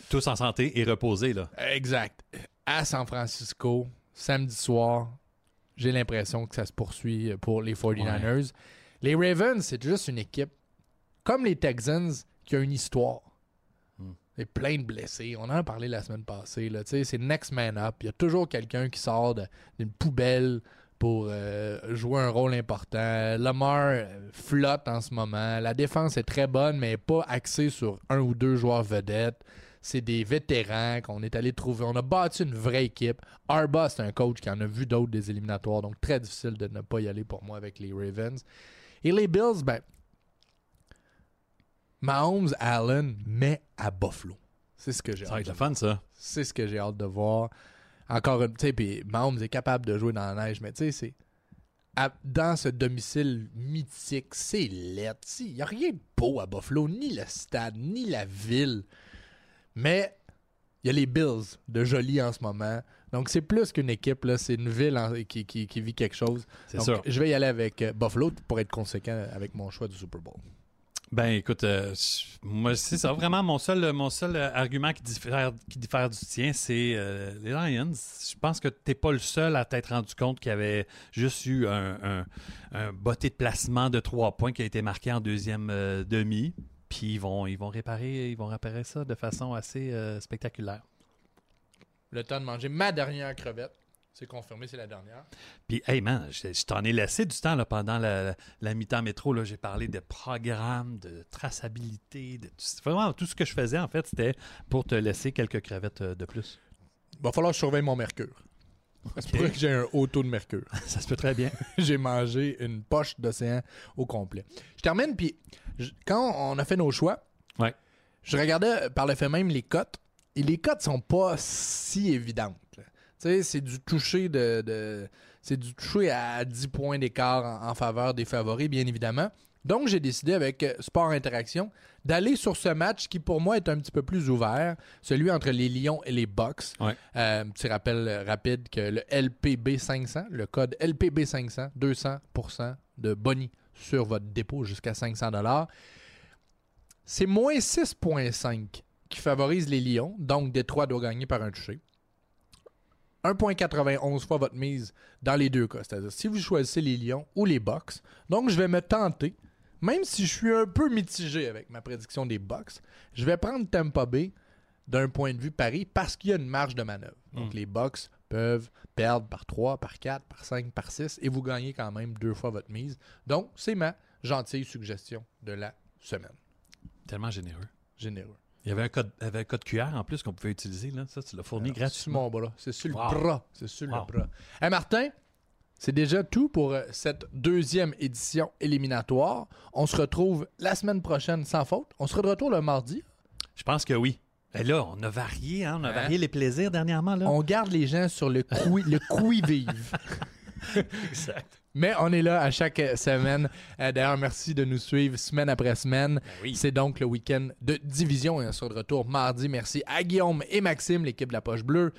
Tous en santé et reposés, là. Exact. À San Francisco, samedi soir, j'ai l'impression que ça se poursuit pour les 49ers. Les Ravens, c'est juste une équipe, comme les Texans, qui a une histoire. Hmm. Il y a plein de blessés. On en a parlé la semaine passée. là. C'est next man up. Il y a toujours quelqu'un qui sort d'une poubelle pour euh, jouer un rôle important. Lamar euh, flotte en ce moment. La défense est très bonne, mais pas axée sur un ou deux joueurs vedettes. C'est des vétérans qu'on est allé trouver. On a bâti une vraie équipe. Arba, c'est un coach qui en a vu d'autres des éliminatoires, donc très difficile de ne pas y aller pour moi avec les Ravens. Et les Bills, ben, Mahomes, Allen, mais à Buffalo. C'est ce que j'ai Ça va hâte être le fun, ça. c'est ce que j'ai hâte de voir. Encore une, tu sais, puis Mahomes est capable de jouer dans la neige, mais tu sais, c'est à- dans ce domicile mythique, c'est laid. Il n'y a rien de beau à Buffalo, ni le stade, ni la ville. Mais il y a les Bills de Jolie en ce moment. Donc c'est plus qu'une équipe, là, c'est une ville en- qui, qui- qui vit quelque chose. C'est Donc, sûr. Je vais y aller avec euh, Buffalo pour être conséquent avec mon choix du Super Bowl. Ben écoute, euh, moi c'est ça vraiment mon seul mon seul euh, argument qui diffère qui diffère du tien, c'est euh, les Lions. Je pense que t'es pas le seul à t'être rendu compte qu'il y avait juste eu un, un, un botté de placement de trois points qui a été marqué en deuxième euh, demi. Puis ils vont ils vont réparer ils vont réparer ça de façon assez euh, spectaculaire. Le temps de manger ma dernière crevette. C'est confirmé, c'est la dernière. Puis, hey man, je, je t'en ai laissé du temps là, pendant la, la mi-temps métro. là. J'ai parlé de programme, de traçabilité, de tout, vraiment tout ce que je faisais en fait, c'était pour te laisser quelques crevettes euh, de plus. Il va falloir que je surveille mon mercure. C'est pour que j'ai un haut taux de mercure. Ça se peut très bien. j'ai mangé une poche d'océan au complet. Je termine, puis quand on a fait nos choix, Ouais. je regardais par le fait même les cotes, et les cotes sont pas si évidentes. Tu sais, c'est du toucher de, de- c'est du toucher à 10 points d'écart en, en faveur des favoris, bien évidemment. Donc, j'ai décidé avec euh, Sport Interaction d'aller sur ce match qui, pour moi, est un petit peu plus ouvert, celui entre les Lions et les Bucks. Ouais. Euh, petit rappel euh, rapide que le LPB 500, le code LPB 500, 200% de boni sur votre dépôt jusqu'à 500 C'est moins 6,5 qui favorise les Lions, donc Détroit doit gagner par un touché. 1,91 fois votre mise dans les deux cas. C'est-à-dire, si vous choisissez les Lions ou les Bucks, donc je vais me tenter, même si je suis un peu mitigé avec ma prédiction des Bucks, je vais prendre Tampa Bay d'un point de vue pari parce qu'il y a une marge de manœuvre. Donc Mm. les Bucks peuvent perdre par 3, par 4, par 5, par 6 et vous gagnez quand même deux fois votre mise. Donc c'est ma gentille suggestion de la semaine. Tellement généreux. Généreux. Il y avait un code, avait un code QR en plus qu'on pouvait utiliser. Là. Ça, tu l'as fourni Alors, Sur gratuitement. mon bras. C'est sur le bras. C'est sur Wow. le bras. Hey Martin, c'est déjà tout pour euh, cette deuxième édition éliminatoire. On se retrouve la semaine prochaine sans faute. On sera de retour le mardi. Je pense que oui. Et là, on a varié, hein? on a Hein? varié les plaisirs dernièrement. Là. On garde les gens sur le qui, le qui-vive. Exact. Mais on est là à chaque euh, semaine. Euh, D'ailleurs, merci de nous suivre semaine après semaine. Ben oui. C'est donc le week-end de division et on sera de retour mardi. Merci à Guillaume et Maxime, l'équipe de la Poche Bleue.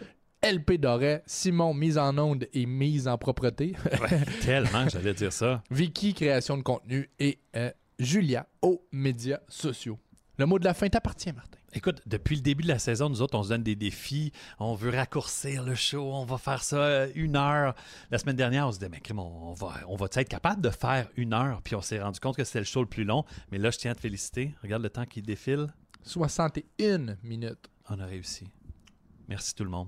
LP Doré, Simon, mise en onde et mise en propreté. Ouais, tellement, j'allais dire ça. Vicky, création de contenu et euh, Julia aux médias sociaux. Le mot de la fin t'appartient, Martin. Écoute, depuis le début de la saison, nous autres, on se donne des défis. On veut raccourcir le show. On va faire ça euh, une heure. La semaine dernière, on se disait, mais on va, on va être capable de faire une heure? Puis on s'est rendu compte que c'était le show le plus long. Mais là, je tiens à te féliciter. Regarde le temps qui défile. 61 minutes. On a réussi. Merci tout le monde.